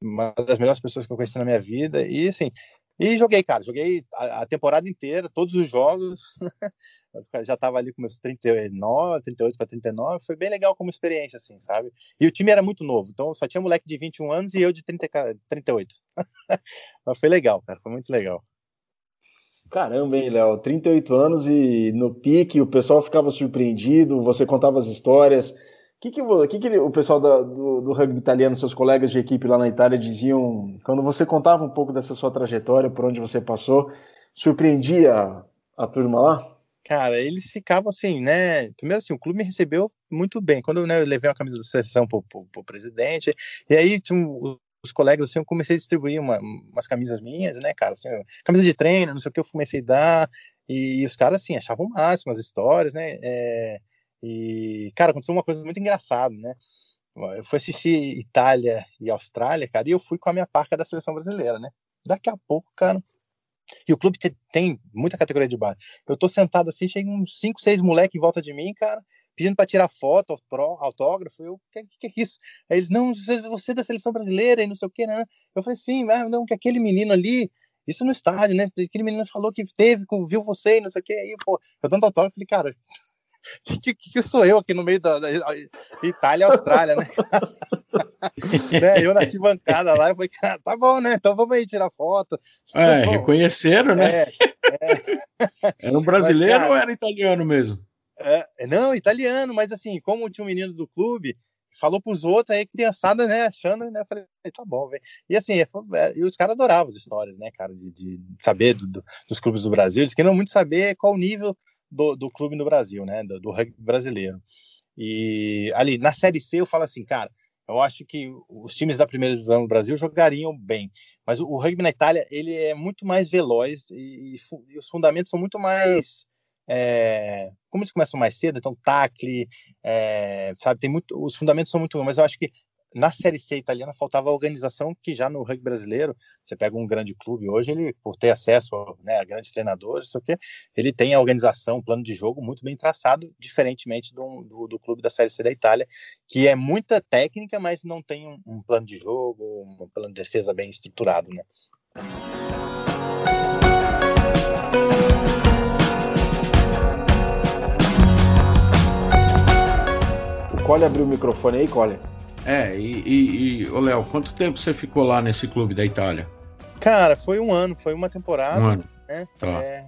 uma das melhores pessoas que eu conheci na minha vida, e assim, e joguei, cara, joguei a, a temporada inteira, todos os jogos, <laughs> já estava ali com meus 39, 38 para 39, foi bem legal como experiência, assim, sabe? E o time era muito novo, então só tinha moleque de 21 anos e eu de 30, 38. <laughs> Mas foi legal, cara, foi muito legal. Caramba, hein, Léo? 38 anos e no pique o pessoal ficava surpreendido, você contava as histórias. Que, que, que, que o pessoal da, do, do, rugby italiano, seus colegas de equipe lá na Itália, diziam quando você contava um pouco dessa sua trajetória, por onde você passou? Surpreendia a, a turma lá? Cara, eles ficavam assim, né? Primeiro assim, o clube me recebeu muito bem. Quando né, eu levei a camisa da seleção pro, pro, pro presidente, e aí tinha um, os colegas, assim, eu comecei a distribuir uma, umas camisas minhas, né, cara? Assim, camisa de treino, não sei o que, eu comecei a dar, e, e os caras, assim, achavam o máximo as histórias, né? É, e, cara, aconteceu uma coisa muito engraçada, né? Eu fui assistir Itália e Austrália, cara, e eu fui com a minha parca da seleção brasileira, né? Daqui a pouco, cara, e o clube tem muita categoria de base. Eu tô sentado assim, chega uns 5, 6 moleques em volta de mim, cara, pedindo para tirar foto, autógrafo. Eu, que, que, que é isso? Aí eles, não, você é da seleção brasileira e não sei o que, né? Eu falei, sim, mas não, que aquele menino ali, isso no estádio, né? Aquele menino falou que teve, viu você e não sei o que. Aí, pô, eu dando autógrafo, falei, cara, <laughs> que, que, que sou eu aqui no meio da, da Itália e Austrália, né? <laughs> né? Eu na arquibancada lá, eu falei, cara, tá bom, né? Então vamos aí tirar foto. É, reconheceram, né? É, é. Era um brasileiro mas, cara, ou era italiano mesmo? É, não, italiano, mas assim, como tinha um menino do clube, falou pros outros, aí criançada, né, achando, né, eu falei, tá bom, velho. E assim, é, e os caras adoravam as histórias, né, cara, de, de saber do, do, dos clubes do Brasil, eles queriam muito saber qual o nível do, do clube no Brasil, né? Do, do rugby brasileiro. E ali na Série C eu falo assim, cara, eu acho que os times da primeira divisão do Brasil jogariam bem, mas o, o rugby na Itália ele é muito mais veloz e, e os fundamentos são muito mais é, como eles começam mais cedo, então tacle, é, sabe, tem muito, os fundamentos são muito bons, mas eu acho que na Série C italiana faltava organização que já no rugby brasileiro, você pega um grande clube hoje, ele por ter acesso né, a grandes treinadores, isso aqui, ele tem a organização, um plano de jogo muito bem traçado, diferentemente do, do, do, clube da Série C da Itália, que é muita técnica, mas não tem um, um plano de jogo, um plano de defesa bem estruturado, né? O Cole abriu o microfone aí, Cole. É, e, e, e Léo, quanto tempo você ficou lá nesse clube da Itália? Cara, foi um ano, foi uma temporada. Um ano. Né? Tá. É,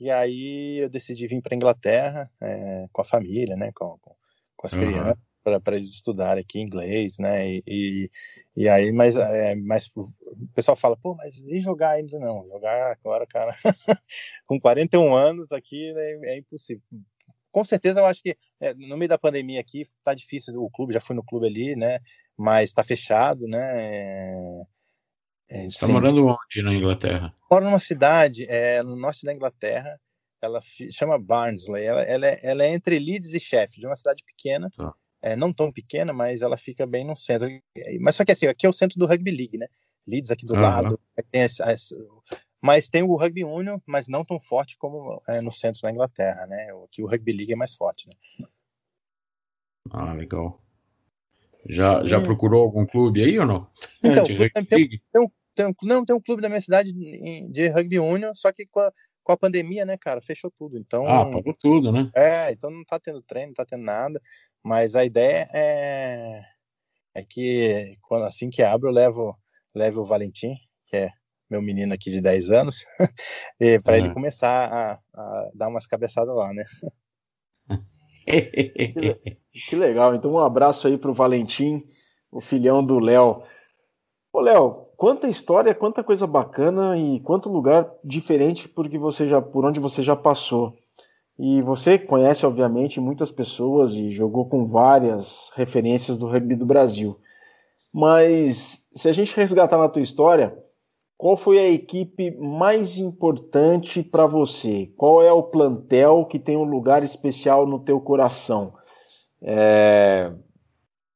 e aí eu decidi vir para Inglaterra é, com a família, né? Com, com, com as uhum. crianças para eles estudarem aqui inglês, né? E, e, e aí, mas, é, mas o pessoal fala, pô, mas e jogar ainda? Não, jogar agora, cara, <laughs> com 41 anos aqui é, é impossível com certeza eu acho que é, no meio da pandemia aqui tá difícil o clube, já fui no clube ali, né? Mas tá fechado, né? É, é, tá morando onde na Inglaterra? Moro numa cidade é, no norte da Inglaterra, ela chama Barnsley, ela, ela, é, ela é entre Leeds e Sheffield, uma cidade pequena, tá. é, não tão pequena, mas ela fica bem no centro. Mas só que assim, aqui é o centro do Rugby League, né? Leeds aqui do lado, tem esse, mas tem o rugby union, mas não tão forte como é, no centro da Inglaterra, né? Aqui o rugby league é mais forte, né? Ah, legal. Já, já procurou algum clube aí ou não? Então, tem, tem, um, tem, um, não, tem um clube da minha cidade de, de rugby union, só que com a, com a pandemia, né, cara, fechou tudo. Então, ah, pagou tudo, né? É, então não tá tendo treino, não tá tendo nada. Mas a ideia é, é que quando, assim que abre, eu levo, levo o Valentim, que é meu menino aqui de 10 anos, <laughs> para ele começar a, a, dar umas cabeçadas lá, né? que, <laughs> que legal. Então, um abraço aí para o Valentim, o filhão do Léo. Ô, Léo, quanta história, quanta coisa bacana e quanto lugar diferente porque você já, por onde você já passou. E você conhece, obviamente, muitas pessoas e jogou com várias referências do rugby do Brasil. Mas se a gente resgatar na tua história, qual foi a equipe mais importante para você? Qual é o plantel que tem um lugar especial no teu coração? É...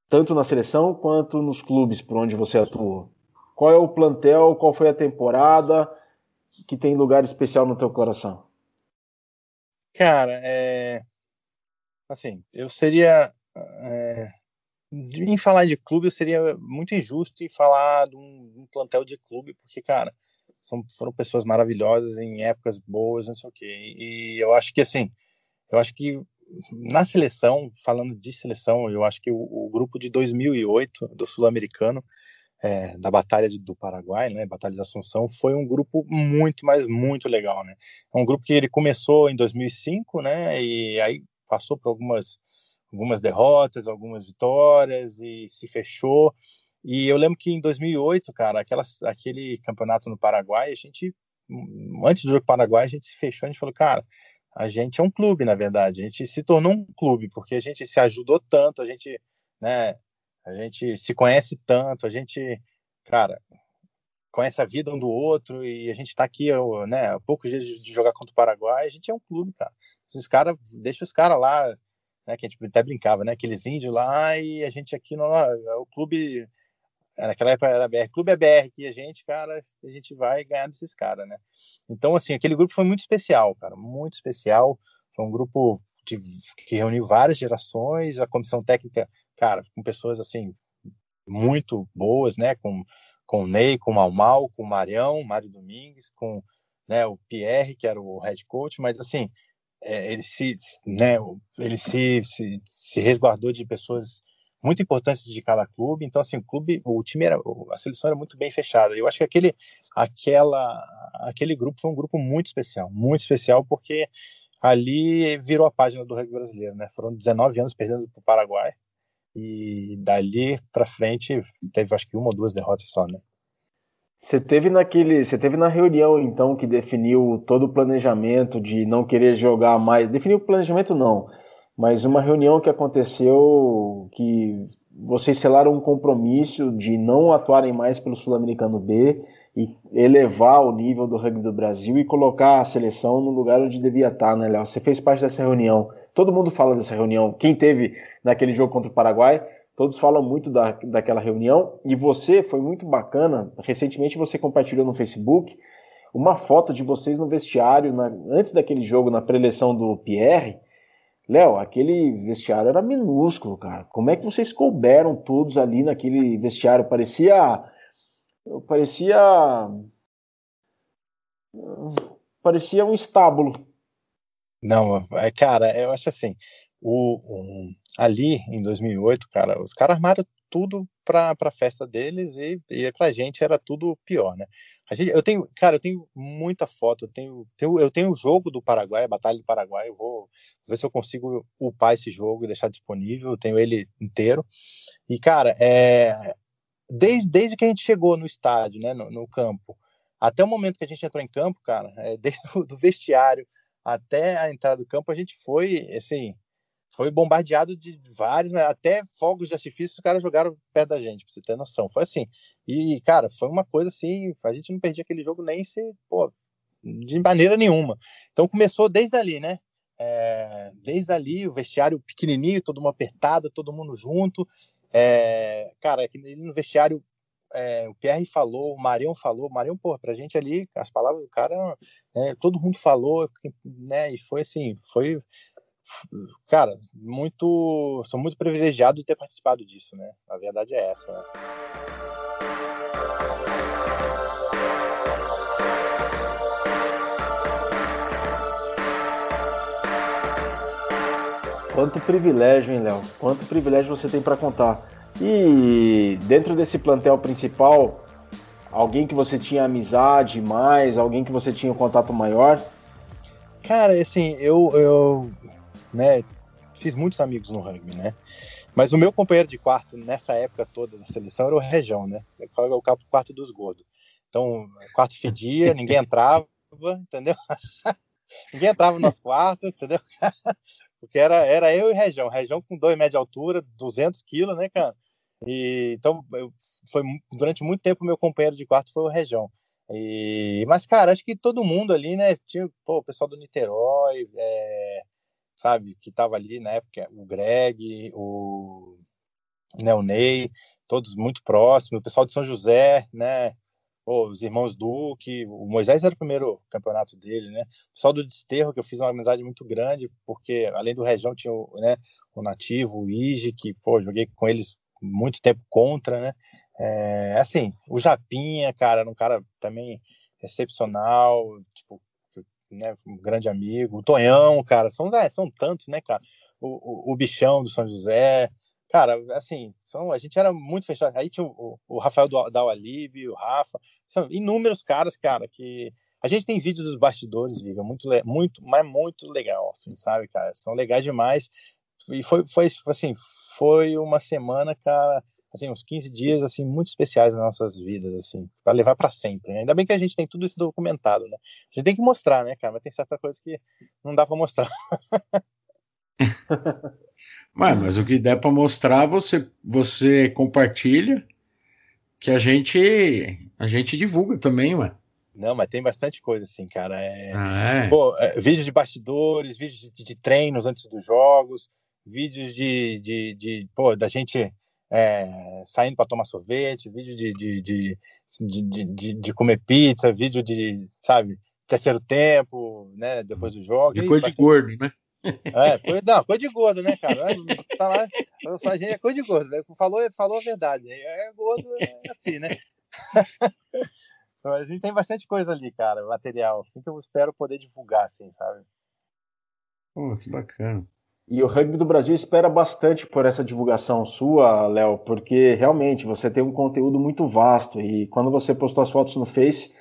tanto na seleção quanto nos clubes por onde você atua. Qual é o plantel, qual foi a temporada que tem lugar especial no teu coração? Cara, é... assim, eu seria é... em falar de clube, eu seria muito injusto em falar de um, um plantel de clube, porque, cara, são, foram pessoas maravilhosas em épocas boas, não sei o quê. E eu acho que, assim, eu acho que na seleção, falando de seleção, eu acho que o, o grupo de 2008 do Sul-Americano, é, da Batalha de, do Paraguai, né, Batalha de Assunção, foi um grupo muito, mas muito legal, né? É um grupo que ele começou em 2005, né, e aí passou por algumas algumas derrotas, algumas vitórias e se fechou. E eu lembro que em 2008, cara, aquela, aquele campeonato no Paraguai, a gente antes do Paraguai a gente se fechou, a gente falou, cara, a gente é um clube, na verdade. A gente se tornou um clube porque a gente se ajudou tanto, a gente, né, a gente se conhece tanto, a gente, cara, conhece a vida um do outro e a gente tá aqui, né, há poucos dias de jogar contra o Paraguai, a gente é um clube, cara. Esses caras, deixa os caras lá, né, que a gente até brincava, né, aqueles índios lá e a gente aqui no é o clube naquela época era BR, Clube é BR, que a gente, cara, a gente vai ganhar desses caras, né? Então, assim, aquele grupo foi muito especial, cara, muito especial. Foi um grupo de, que reuniu várias gerações, a comissão técnica, cara, com pessoas, assim, muito boas, né? Com, com o Ney, com o Malmal, com o Marião, Mário Domingues, com né, o Pierre, que era o head coach, mas, assim, é, ele se, né, ele se, se, se resguardou de pessoas muito importantes de cada clube. Então, assim, o clube, o time era, a seleção era muito bem fechada. Eu acho que aquele, aquela, aquele grupo foi um grupo muito especial, muito especial porque ali virou a página do rugby brasileiro, né? Foram 19 anos perdendo para o Paraguai e dali para frente teve acho que uma ou duas derrotas só, né? Você teve naquele, você teve na reunião então que definiu todo o planejamento de não querer jogar mais. Definiu o planejamento não, mas uma reunião que aconteceu que vocês selaram um compromisso de não atuarem mais pelo Sul-Americano B e elevar o nível do rugby do Brasil e colocar a seleção no lugar onde devia estar, né, Léo? Você fez parte dessa reunião. Todo mundo fala dessa reunião. Quem teve naquele jogo contra o Paraguai, todos falam muito da, daquela reunião. E você foi muito bacana. Recentemente você compartilhou no Facebook uma foto de vocês no vestiário na, antes daquele jogo, na preleção do Pierre Léo, aquele vestiário era minúsculo, cara. Como é que vocês couberam todos ali naquele vestiário? Parecia. Parecia. Parecia um estábulo. Não, é, cara, eu acho assim. O, o, ali em 2008, cara, os caras armaram tudo para a festa deles e, e pra gente era tudo pior, né? A gente, eu tenho, cara, eu tenho muita foto, eu tenho, tenho eu tenho o jogo do Paraguai, a Batalha do Paraguai, eu vou ver se eu consigo upar esse jogo e deixar disponível, eu tenho ele inteiro. E, cara, é, desde, desde que a gente chegou no estádio, né, no, no campo, até o momento que a gente entrou em campo, cara, é, desde o do vestiário até a entrada do campo, a gente foi, assim, foi bombardeado de vários, até fogos de artifício os caras jogaram perto da gente, pra você ter noção. Foi assim. E, cara, foi uma coisa assim, a gente não perdia aquele jogo nem se, pô, de maneira nenhuma. Então começou desde ali, né? É, desde ali, o vestiário pequenininho, todo mundo apertado, todo mundo junto. É, cara, no vestiário, é, o Pierre falou, o Marião falou, o Marião, porra, pra gente ali, as palavras do cara, é, todo mundo falou, né? E foi assim, foi cara, muito. Sou muito privilegiado de ter participado disso, né? A verdade é essa, né? Quanto privilégio, hein, Léo? Quanto privilégio você tem para contar. E dentro desse plantel principal, alguém que você tinha amizade mais, alguém que você tinha um contato maior? Cara, assim, eu, eu né? Fiz muitos amigos no rugby, né? Mas o meu companheiro de quarto nessa época toda da seleção era o Região, né? O quarto dos gordos. Então, quarto fedia, <laughs> ninguém entrava, entendeu? <laughs> ninguém entrava no nosso quarto, entendeu? <laughs> Porque era, era eu e Região. Região com dois metros de altura, 200 quilos, né, cara? E, então, eu, foi durante muito tempo meu companheiro de quarto foi o Região. E, mas, cara, acho que todo mundo ali, né? Tinha pô, o pessoal do Niterói, é, sabe? Que estava ali na época, o Greg, o, né, Ney, todos muito próximos, o pessoal de São José, né, os irmãos Duque, o Moisés era o primeiro campeonato dele, né? O pessoal do Desterro, que eu fiz uma amizade muito grande, porque além do Região tinha o, né, o Nativo, o Ige, que, pô, joguei com eles muito tempo contra, né? É, assim, o Japinha, cara, era um cara também excepcional, tipo, né, um grande amigo. O Tonhão, cara, são, é, são tantos, né, cara? O, o, o Bichão do São José, cara, assim, são, a gente era muito fechado. Aí tinha o, o Rafael Dawalib, o Rafa, são inúmeros caras, cara, que a gente tem vídeos dos bastidores, Viga, muito, muito, mas muito legal, assim, sabe, cara? São legais demais. E foi, foi assim, foi uma semana, cara, assim, uns 15 dias, assim, muito especiais nas nossas vidas, assim, para levar para sempre. Né? Ainda bem que a gente tem tudo isso documentado, né? A gente tem que mostrar, né, cara? Mas tem certa coisa que não dá para mostrar. <laughs> Mas, mas o que der para mostrar, você, você compartilha, que a gente a gente divulga também, ué. Não, mas tem bastante coisa assim, cara. É, ah, é? Pô, é, vídeos de bastidores, vídeos de, de, treinos antes dos jogos, vídeos de, de, de pô, da gente é, saindo para tomar sorvete, vídeo de, de, de, de, de, de, comer pizza, vídeo de, sabe, terceiro tempo, né, depois do jogo. Depois de gordo, né? É, coisa, não, coisa de gordo, né, cara? Tá lá, só a gente é coisa de gordo, né? falou, falou a verdade. É gordo, é assim, né? <laughs> a gente tem bastante coisa ali, cara, material, assim que eu espero poder divulgar, assim, sabe? Pô, que bacana. E o rugby do Brasil espera bastante por essa divulgação sua, Léo, porque realmente você tem um conteúdo muito vasto e quando você postou as fotos no Face,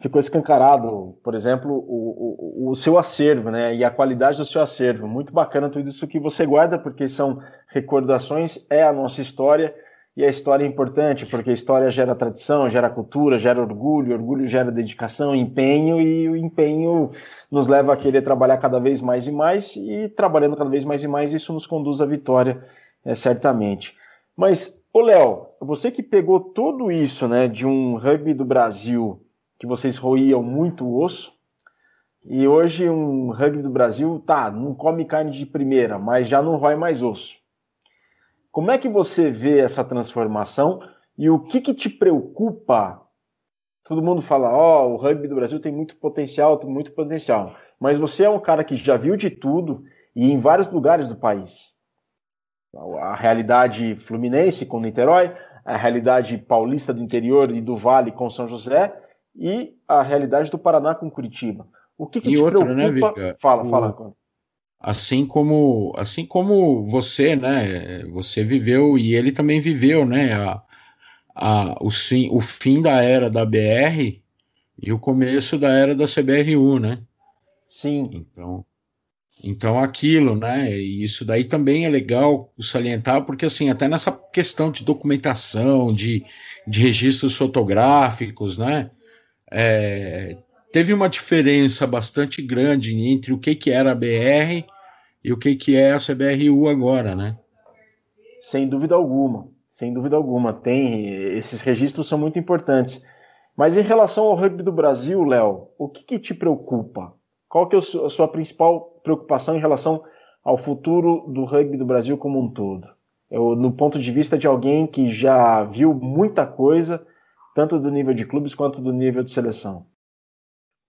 ficou escancarado, por exemplo, o, o, o, seu acervo, né? E a qualidade do seu acervo. Muito bacana tudo isso que você guarda, porque são recordações, é a nossa história, e a história é importante, porque a história gera tradição, gera cultura, gera orgulho, orgulho gera dedicação, empenho, e o empenho nos leva a querer trabalhar cada vez mais e mais, e trabalhando cada vez mais e mais, isso nos conduz à vitória, é, certamente. Mas, ô Léo, você que pegou tudo isso, né, de um rugby do Brasil, que vocês roíam muito osso. E hoje um rugby do Brasil, tá, não come carne de primeira, mas já não rói mais osso. Como é que você vê essa transformação e o que, que te preocupa? Todo mundo fala, ó, oh, o rugby do Brasil tem muito potencial, tem muito potencial. Mas você é um cara que já viu de tudo e em vários lugares do país. A realidade fluminense com Niterói, a realidade paulista do interior e do Vale com São José, e a realidade do Paraná com Curitiba. O que, que e te outra, né, preocupa? Né, fala, o... fala. Assim como, assim como você, né? Você viveu e ele também viveu, né? A, a, o, sim, o fim da era da BR e o começo da era da CBRU, né? Sim. Então, então aquilo, né? E isso daí também é legal salientar, porque assim, até nessa questão de documentação, de, de registros fotográficos, né? é, teve uma diferença bastante grande entre o que, que era a BR e o que, que é a CBRU agora, né? Sem dúvida alguma, sem dúvida alguma. Tem esses registros são muito importantes. Mas em relação ao rugby do Brasil, Léo, o que, que, te preocupa? Qual que é a sua principal preocupação em relação ao futuro do rugby do Brasil como um todo? Eu, no ponto de vista de alguém que já viu muita coisa tanto do nível de clubes quanto do nível de seleção?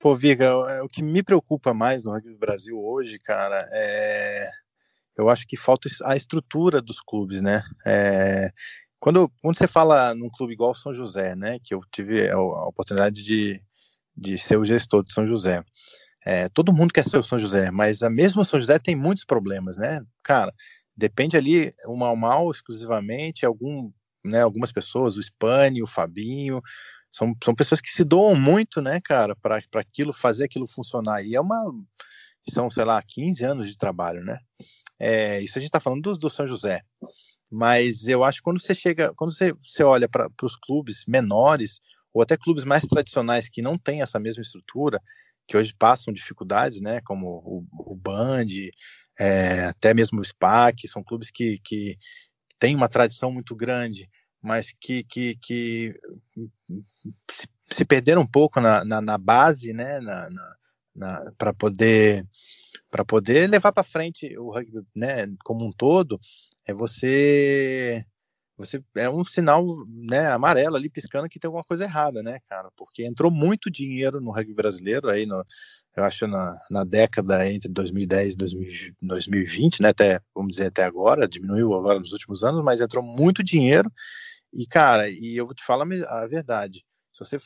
Pô, Viga, é, o que me preocupa mais no rugby do Brasil hoje, cara, é. Eu acho que falta a estrutura dos clubes, né? É... Quando, quando você fala num clube igual São José, né? Que eu tive a oportunidade de, de ser o gestor de São José. É, todo mundo quer ser o São José, mas a mesma São José tem muitos problemas, né? Cara, depende ali, o mal mal exclusivamente, algum né, algumas pessoas, o Spani, o Fabinho, são, são pessoas que se doam muito, né, cara, para aquilo, fazer aquilo funcionar. E é uma. São, sei lá, 15 anos de trabalho, né? É, isso a gente está falando do, do, São José. Mas eu acho que quando você chega, quando você, você olha para os clubes menores, ou até clubes mais tradicionais que não têm essa mesma estrutura, que hoje passam dificuldades, né, como o, o Band, é, até mesmo o SPAC, são clubes que, que tem uma tradição muito grande, mas que, que, que se, se perderam um pouco na, na, na base, né, na, na para poder para poder levar para frente o rugby, né, como um todo, é você você é um sinal né, amarelo ali piscando que tem alguma coisa errada, né, cara? Porque entrou muito dinheiro no rugby brasileiro aí no, eu acho na, na década entre 2010 e 2020, né, até vamos dizer até agora, diminuiu agora nos últimos anos, mas entrou muito dinheiro e cara, e eu vou te falar a verdade, se você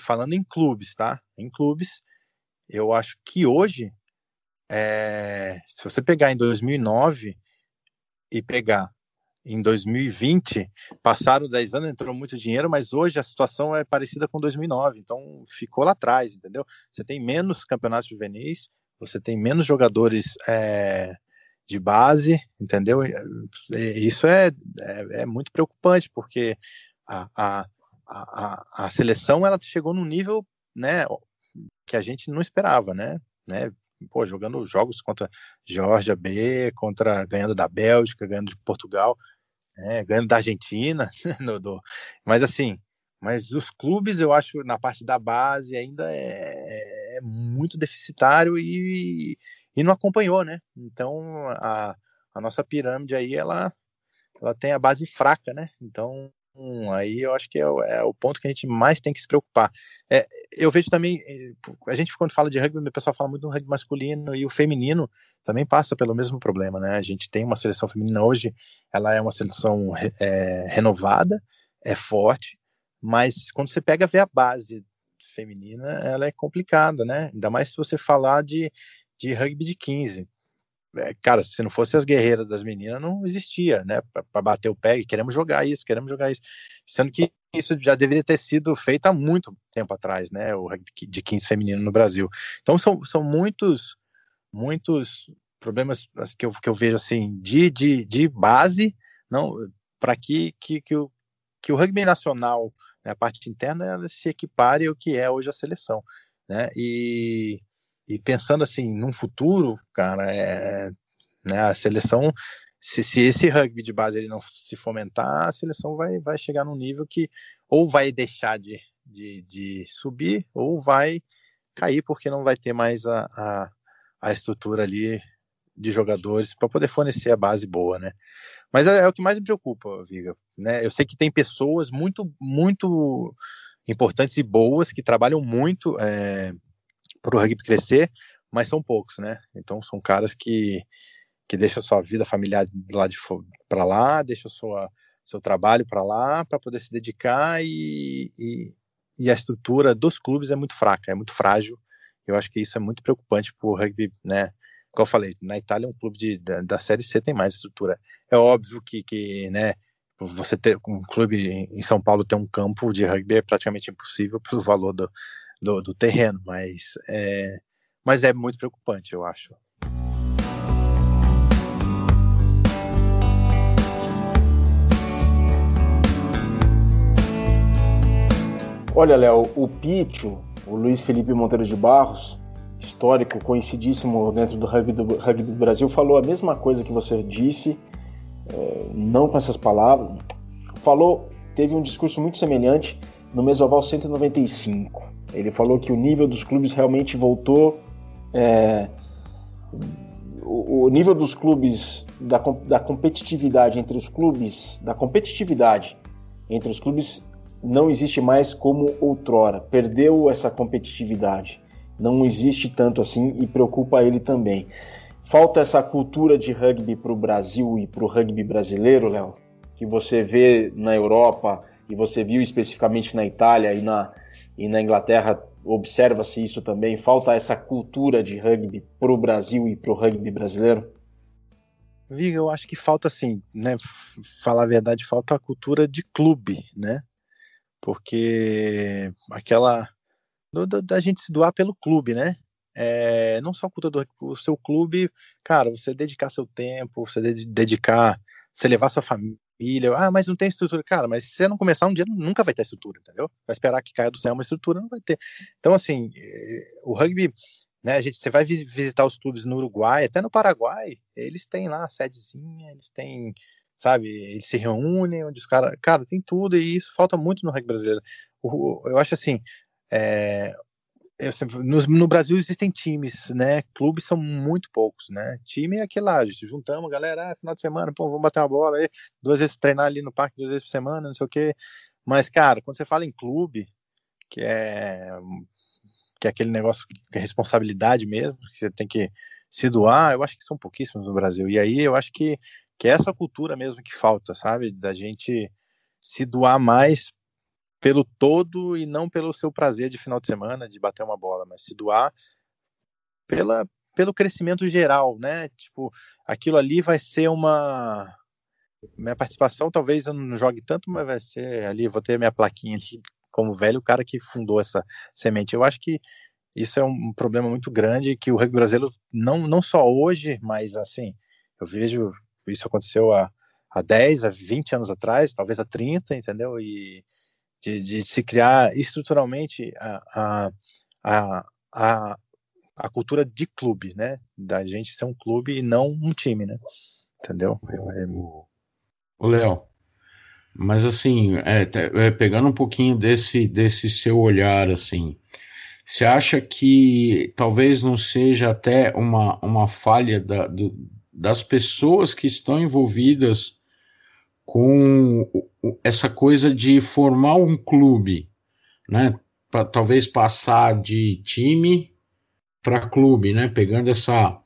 falando em clubes, tá? Em clubes, eu acho que hoje é, se você pegar em 2009 e pegar em 2020, passaram 10 anos, entrou muito dinheiro, mas hoje a situação é parecida com 2009, então ficou lá atrás, entendeu? Você tem menos campeonatos juvenis, você tem menos jogadores é, de base, entendeu? Isso é, é, é muito preocupante, porque a, a, a, a, seleção ela chegou num nível né, que a gente não esperava, né? né? Pô, jogando jogos contra Georgia B, contra ganhando da Bélgica, ganhando de Portugal né, ganhando da Argentina, <laughs> no, do, mas assim, mas os clubes eu acho na parte da base ainda é, é muito deficitário e, e não acompanhou, né? Então a, a nossa pirâmide aí ela, ela tem a base fraca, né? Então aí eu acho que é o, é o, ponto que a gente mais tem que se preocupar. É, eu vejo também, eh, a gente quando fala de rugby, o pessoal fala muito do rugby masculino e o feminino também passa pelo mesmo problema, né? A gente tem uma seleção feminina hoje, ela é uma seleção é, renovada, é forte, mas quando você pega ver a base feminina, ela é complicada, né? Ainda mais se você falar de, de rugby de 15 é, cara, se não fosse as guerreiras das meninas, não existia, né? Para bater o pé queremos jogar isso, queremos jogar isso. Sendo que isso já deveria ter sido feito há muito tempo atrás, né? O rugby de 15 feminino no Brasil. Então são, são muitos, muitos problemas que eu, que eu vejo assim de, de, de base, não para que, que, que, o, que o rugby nacional, né, a parte interna, ela se equipare ao que é hoje a seleção, né? E e pensando assim, num futuro, cara, é, né, a seleção, se, se esse rugby de base ele não se fomentar, a seleção vai, vai chegar num nível que ou vai deixar de, de, de subir ou vai cair porque não vai ter mais a, a, a estrutura ali de jogadores para poder fornecer a base boa, né? Mas é, é, o que mais me preocupa, Viga, né? Eu sei que tem pessoas muito, muito importantes e boas que trabalham muito é, para o rugby crescer, mas são poucos, né? Então são caras que, que deixam sua vida familiar lá de para lá, deixam sua seu trabalho para lá para poder se dedicar e, e, e, a estrutura dos clubes é muito fraca, é muito frágil. Eu acho que isso é muito preocupante para o rugby, né? Como eu falei, na Itália um clube de, da, da série C tem mais estrutura. É óbvio que, que né, você ter um clube em São Paulo ter um campo de rugby é praticamente impossível pelo valor do, do, do terreno, mas é, mas é muito preocupante, eu acho. Olha, Léo, o Pítio, o Luiz Felipe Monteiro de Barros, histórico, conhecidíssimo dentro do rugby do, rugby do Brasil, falou a mesma coisa que você disse, é, não com essas palavras. Falou, teve um discurso muito semelhante no Mesoval 195. Ele falou que o nível dos clubes realmente voltou. É, o, o, nível dos clubes, da, da competitividade entre os clubes, da competitividade entre os clubes não existe mais como outrora. Perdeu essa competitividade. Não existe tanto assim e preocupa ele também. Falta essa cultura de rugby para o Brasil e para o rugby brasileiro, Léo, que você vê na Europa e você viu especificamente na Itália e na, e na Inglaterra, observa-se isso também? Falta essa cultura de rugby para o Brasil e para o rugby brasileiro? Viga, eu acho que falta assim, né? Falar a verdade, falta a cultura de clube, né? Porque aquela da gente se doar pelo clube, né? É, não só a cultura do seu clube, cara, você dedicar seu tempo, você dedicar, você levar sua família família. Ah, mas não tem estrutura. Cara, mas se você não começar um dia, nunca vai ter estrutura, entendeu? Vai esperar que caia do céu uma estrutura, não vai ter. Então, assim, eh, o rugby, né, a gente, você vai visitar os clubes no Uruguai, até no Paraguai, eles têm lá sedezinha, eles têm, sabe, eles se reúnem, onde os caras, cara, tem tudo, e isso falta muito no rugby brasileiro. Eu acho assim, é, sempre, no, no, Brasil existem times, né? Clubes são muito poucos, né? Time é aquele lá, juntamos, galera, ah, final de semana, pô, vamos bater uma bola aí, duas vezes treinar ali no parque, duas vezes por semana, não sei o quê. Mas, cara, quando você fala em clube, que é que é aquele negócio que é responsabilidade mesmo, que você tem que se doar, eu acho que são pouquíssimos no Brasil. E aí eu acho que, que é essa cultura mesmo que falta, sabe? Da gente se doar mais pelo todo e não pelo seu prazer de final de semana de bater uma bola, mas se doar pela, pelo crescimento geral, né? Tipo, aquilo ali vai ser uma minha participação, talvez eu não jogue tanto, mas vai ser ali, vou ter minha plaquinha ali como velho, o cara que fundou essa semente. Eu acho que isso é um problema muito grande que o rugby brasileiro não não só hoje, mas assim, eu vejo isso aconteceu há, há 10, há 20 anos atrás, talvez há 30, entendeu? E de, de se criar estruturalmente a, a, a, a, cultura de clube, né? Da gente ser um clube e não um time, né? Entendeu? O Léo, mas assim, é, é, pegando um pouquinho desse, desse seu olhar, assim, você acha que talvez não seja até uma, uma falha da, do, das pessoas que estão envolvidas com essa coisa de formar um clube, né? Pra, talvez passar de time para clube, né? Pegando essa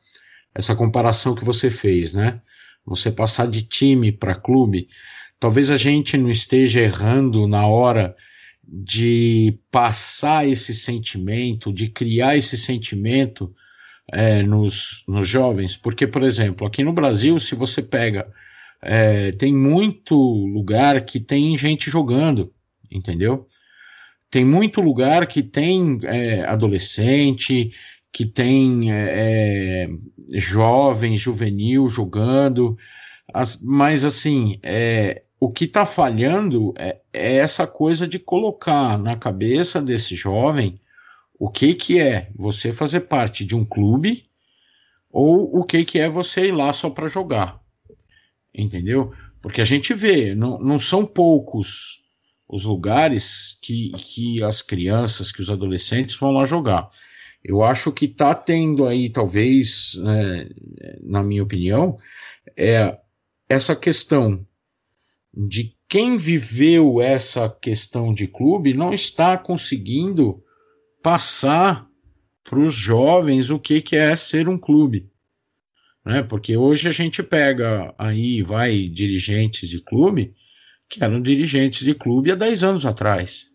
essa comparação que você fez, né? Você passar de time para clube, talvez a gente não esteja errando na hora de passar esse sentimento, de criar esse sentimento é, nos, nos jovens, porque, por exemplo, aqui no Brasil, se você pega é, tem muito lugar que tem gente jogando, entendeu? Tem muito lugar que tem é, adolescente, que tem é, é jovem, juvenil jogando, as, mas assim, é, o que está falhando é, é, essa coisa de colocar na cabeça desse jovem o que, que é você fazer parte de um clube ou o que, que é você ir lá só para jogar entendeu? Porque a gente vê, não, não são poucos os lugares que, que as crianças, que os adolescentes vão lá jogar. Eu acho que está tendo aí, talvez, né, na minha opinião, é essa questão de quem viveu essa questão de clube não está conseguindo passar para os jovens o que, que é ser um clube né? Porque hoje a gente pega aí, vai, dirigentes de clube que eram dirigentes de clube há 10 anos atrás.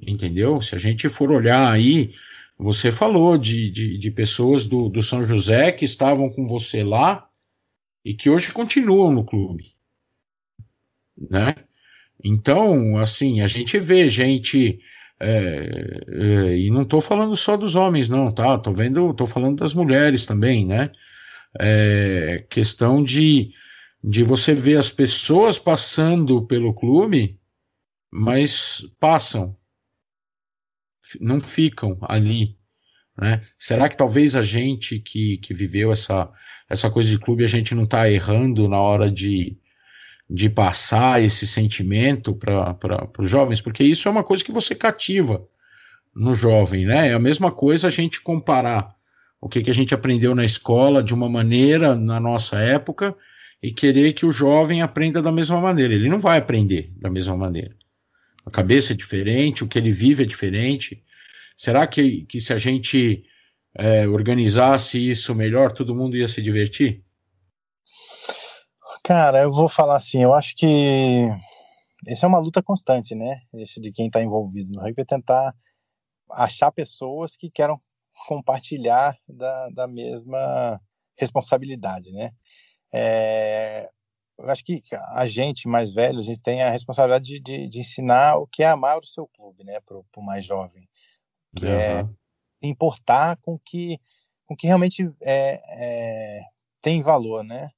Entendeu? Se a gente for olhar aí, você falou de, de, de pessoas do, do São José que estavam com você lá e que hoje continuam no clube. Né? Então, assim, a gente vê gente é, é, e não estou falando só dos homens, não, tá? Tô vendo, tô falando das mulheres também, né? É, questão de, de você ver as pessoas passando pelo clube, mas passam, não ficam ali. Né? Será que talvez a gente que, que viveu essa, essa coisa de clube, a gente não está errando na hora de, de passar esse sentimento para os jovens, porque isso é uma coisa que você cativa no jovem, né? É a mesma coisa a gente comparar o que, que a gente aprendeu na escola de uma maneira na nossa época e querer que o jovem aprenda da mesma maneira. Ele não vai aprender da mesma maneira. A cabeça é diferente, o que ele vive é diferente. Será que, que se a gente é, organizasse isso melhor, todo mundo ia se divertir? Cara, eu vou falar assim, eu acho que essa é uma luta constante, né? Isso de quem está envolvido no rugby é tentar achar pessoas que queiram compartilhar da, da mesma responsabilidade, né? É, eu acho que a gente mais velho, a gente tem a responsabilidade de, de, de ensinar o que é amar o seu clube, né? Para o mais jovem, que uhum. é importar com que com que realmente é, é, tem valor, né?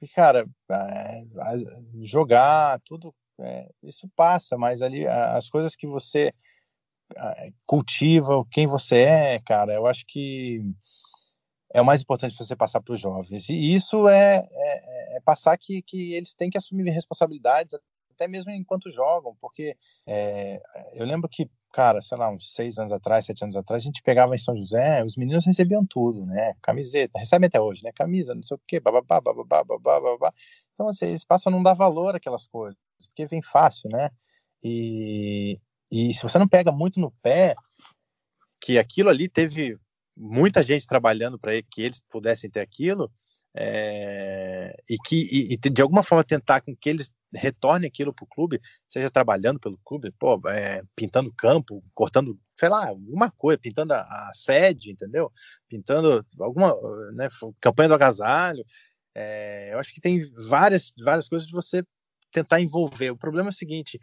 Porque, cara, é, jogar, tudo, é, isso passa, mas ali as coisas que você cultiva, quem você é, cara, eu acho que é o mais importante você passar para os jovens. E isso é, é, é, passar que, que eles têm que assumir responsabilidades, até mesmo enquanto jogam, porque é, eu lembro que cara, sei lá, uns seis anos atrás, sete anos atrás, a gente pegava em São José, os meninos recebiam tudo, né? Camiseta, recebem até hoje, né? Camisa, não sei o quê, bababá, bababá, babá. Então, assim, eles passam a não dar valor àquelas coisas, porque vem fácil, né? E, e se você não pega muito no pé, que aquilo ali teve muita gente trabalhando para que eles pudessem ter aquilo, é, e que e, e, de alguma forma tentar com que eles retornem aquilo para o clube, seja trabalhando pelo clube, pô, é, pintando campo, cortando, sei lá, alguma coisa, pintando a, a sede, entendeu? Pintando alguma, né, campanha do agasalho. É, eu acho que tem várias, várias coisas de você tentar envolver. O problema é o seguinte: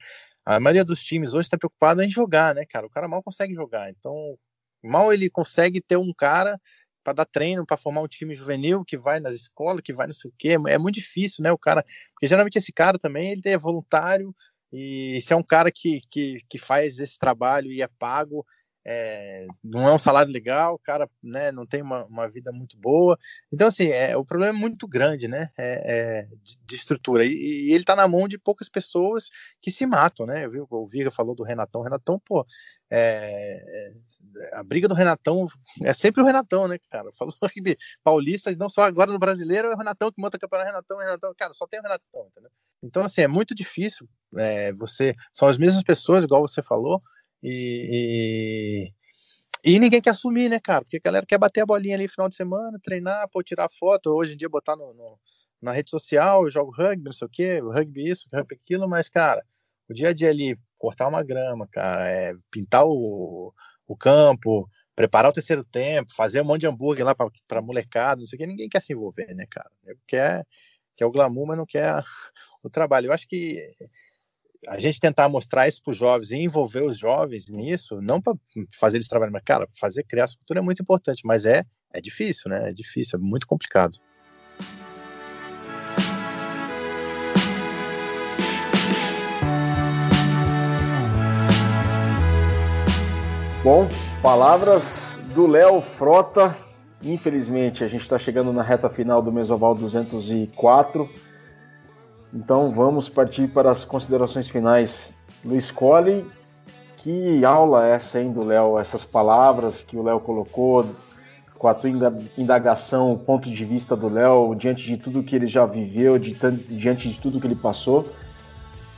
a maioria dos times hoje está preocupado em jogar, né, cara? O cara mal consegue jogar, então mal ele consegue ter um cara para dar treino, para formar um time juvenil que vai nas escolas, que vai não sei o quê. É muito difícil, né? O cara, porque geralmente esse cara também ele é voluntário e se é um cara que, que, que faz esse trabalho e é pago, é, não é um salário legal, o cara né, não tem uma, uma vida muito boa. Então, assim, é, o problema é muito grande, né? É, é de, de, estrutura. E, e ele está na mão de poucas pessoas que se matam, né? Eu vi, o Viga falou do Renatão. Renatão, pô, é, é, a briga do Renatão é sempre o Renatão, né, cara? Falou <laughs> que paulista, não só agora no brasileiro, é o Renatão que monta o campeonato Renatão, Renatão, cara, só tem o Renatão, entendeu? Então, assim, é muito difícil. você São as mesmas pessoas, igual você falou e, e, e, ninguém quer assumir, né, cara? Porque a galera quer bater a bolinha ali no final de semana, treinar, pô, tirar foto, hoje em dia botar no, no na rede social, eu jogo rugby, não sei o quê, rugby isso, rugby aquilo, mas, cara, o dia a dia ali, cortar uma grama, cara, é, pintar o, o campo, preparar o terceiro tempo, fazer um monte de hambúrguer lá pra, pra molecada, não sei o que, ninguém quer se envolver, né, cara? Quer, quer o glamour, mas não quer <laughs> o trabalho. Eu acho que a gente tentar mostrar isso para os jovens e envolver os jovens nisso, não para fazer eles trabalhar, mas, cara, fazer criar essa cultura é muito importante, mas é, é difícil, né? É difícil, é muito complicado. Bom, palavras do Léo Frota. Infelizmente, a gente está chegando na reta final do Mesoval 204 então vamos partir para as considerações finais. Luiz Colli, que aula é essa, hein, do Léo? Essas palavras que o Léo colocou, com a tua indagação, o ponto de vista do Léo, diante de tudo que ele já viveu, de, diante de tudo que ele passou,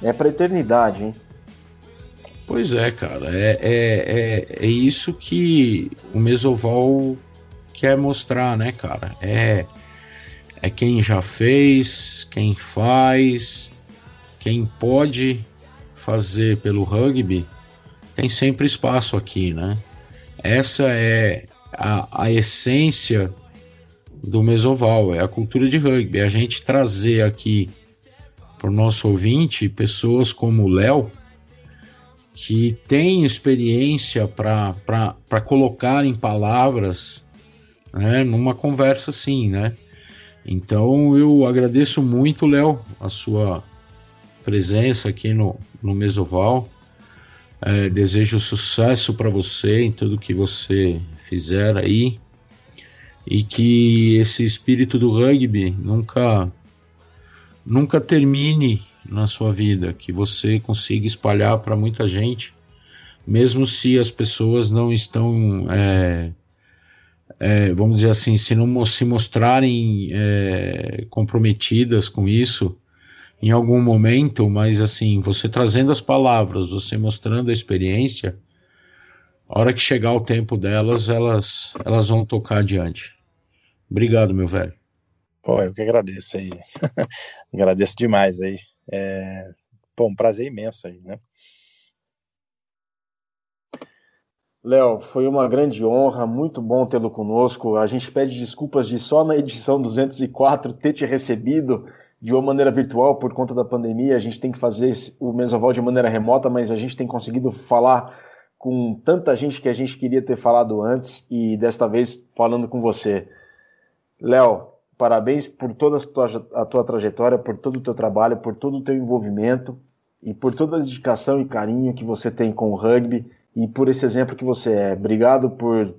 é para eternidade, hein? Pois é, cara, é, é, é, é isso que o Mesoval quer mostrar, né, cara? É é quem já fez, quem faz, quem pode fazer pelo rugby, tem sempre espaço aqui, né? Essa é a, a essência do Mesoval, é a cultura de rugby. É a gente trazer aqui para o nosso ouvinte pessoas como o Léo, que tem experiência para colocar em palavras né, numa conversa assim, né? Então eu agradeço muito, Léo, a sua presença aqui no, no Mesoval. É, desejo sucesso para você em tudo que você fizer aí e que esse espírito do rugby nunca nunca termine na sua vida, que você consiga espalhar para muita gente, mesmo se as pessoas não estão é, é, vamos dizer assim, se não se mostrarem é, comprometidas com isso em algum momento, mas assim, você trazendo as palavras, você mostrando a experiência, a hora que chegar o tempo delas, elas, elas vão tocar adiante. Obrigado, meu velho. Pô, eu que agradeço aí. <laughs> agradeço demais aí. É, pô, um prazer imenso aí, né? Léo, foi uma grande honra, muito bom tê-lo conosco. A gente pede desculpas de só na edição 204 ter te recebido de uma maneira virtual por conta da pandemia. A gente tem que fazer o Mesoval de maneira remota, mas a gente tem conseguido falar com tanta gente que a gente queria ter falado antes e desta vez falando com você. Léo, parabéns por toda a tua, a tua trajetória, por todo o teu trabalho, por todo o teu envolvimento e por toda a dedicação e carinho que você tem com o rugby e por esse exemplo que você é. Obrigado por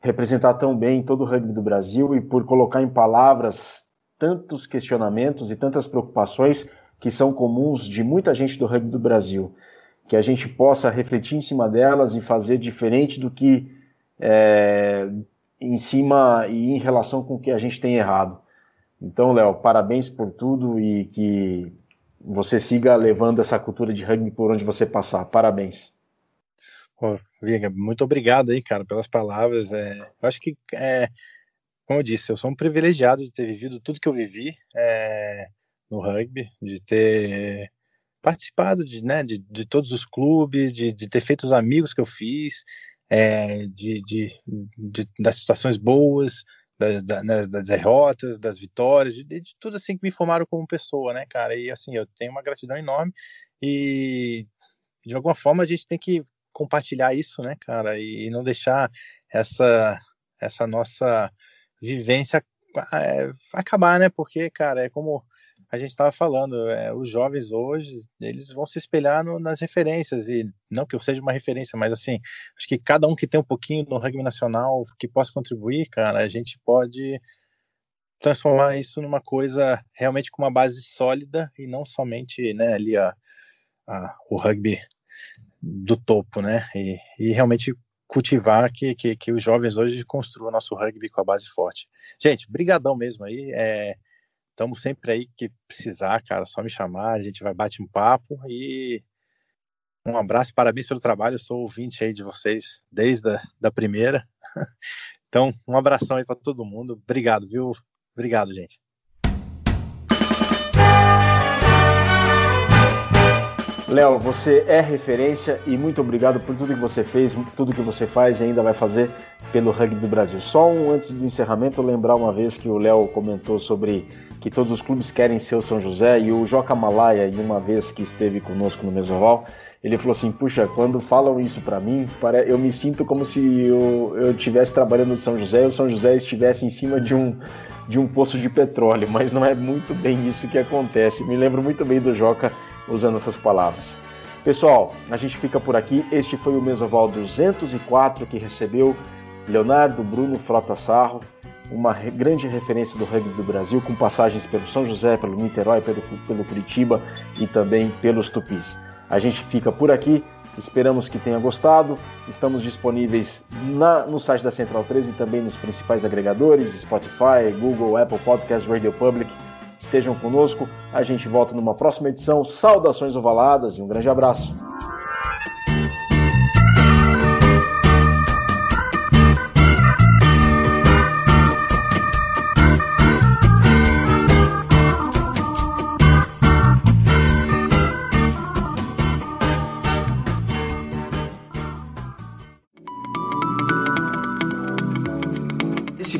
representar tão bem todo o rugby do Brasil e por colocar em palavras tantos questionamentos e tantas preocupações que são comuns de muita gente do rugby do Brasil. que a gente possa refletir em cima delas e fazer diferente do que é, em cima e em relação com o que a gente tem errado. Então, Léo, parabéns por tudo e que você siga levando essa cultura de rugby por onde você passar. Parabéns. Viga, muito obrigado aí, cara, pelas palavras. É, eu acho que, é, como eu disse, eu sou um privilegiado de ter vivido tudo que eu vivi é, no rugby, de ter participado de, né, de, de todos os clubes, de, de ter feito os amigos que eu fiz, é, de, de, de, das situações boas, das, das, das derrotas, das vitórias, de, de, tudo assim que me formaram como pessoa, né, cara? E assim, eu tenho uma gratidão enorme e de alguma forma a gente tem que compartilhar isso, né, cara? E não deixar essa essa nossa vivência é, acabar, né? Porque, cara, é como a gente estava falando, é, os jovens hoje, eles vão se espelhar no, nas referências, e não que eu seja uma referência, mas assim, acho que cada um que tem um pouquinho no rugby nacional que possa contribuir, cara, a gente pode transformar isso numa coisa realmente com uma base sólida e não somente, né, ali a, a o rugby do topo, né, e, e realmente cultivar que, que, que, os jovens hoje construam nosso rugby com a base forte. Gente, brigadão mesmo aí, é, Estamos sempre aí que precisar, cara, só me chamar, a gente vai bate um papo e um abraço, parabéns pelo trabalho, eu sou ouvinte aí de vocês desde a da primeira. <laughs> Então, um abração aí para todo mundo. Obrigado, viu? Obrigado, gente. Léo, você é referência e muito obrigado por tudo que você fez, tudo que você faz e ainda vai fazer pelo rugby do Brasil. Só um antes do encerramento, lembrar uma vez que o Léo comentou sobre que todos os clubes querem ser o São José, e o Joca Malaya, em uma vez que esteve conosco no Mesoval, ele falou assim: Puxa, quando falam isso para mim, eu me sinto como se eu estivesse trabalhando no São José e o São José estivesse em cima de um, de um poço de petróleo, mas não é muito bem isso que acontece. Me lembro muito bem do Joca usando essas palavras. Pessoal, a gente fica por aqui. Este foi o Mesoval 204 que recebeu Leonardo Bruno Frota Sarro, uma grande referência do rugby do Brasil, com passagens pelo São José, pelo Niterói, pelo, pelo Curitiba e também pelos Tupis. A gente fica por aqui, esperamos que tenha gostado. Estamos disponíveis na, no site da Central 13 e também nos principais agregadores: Spotify, Google, Apple Podcasts, Radio Public. Estejam conosco, a gente volta numa próxima edição. Saudações ovaladas e um grande abraço.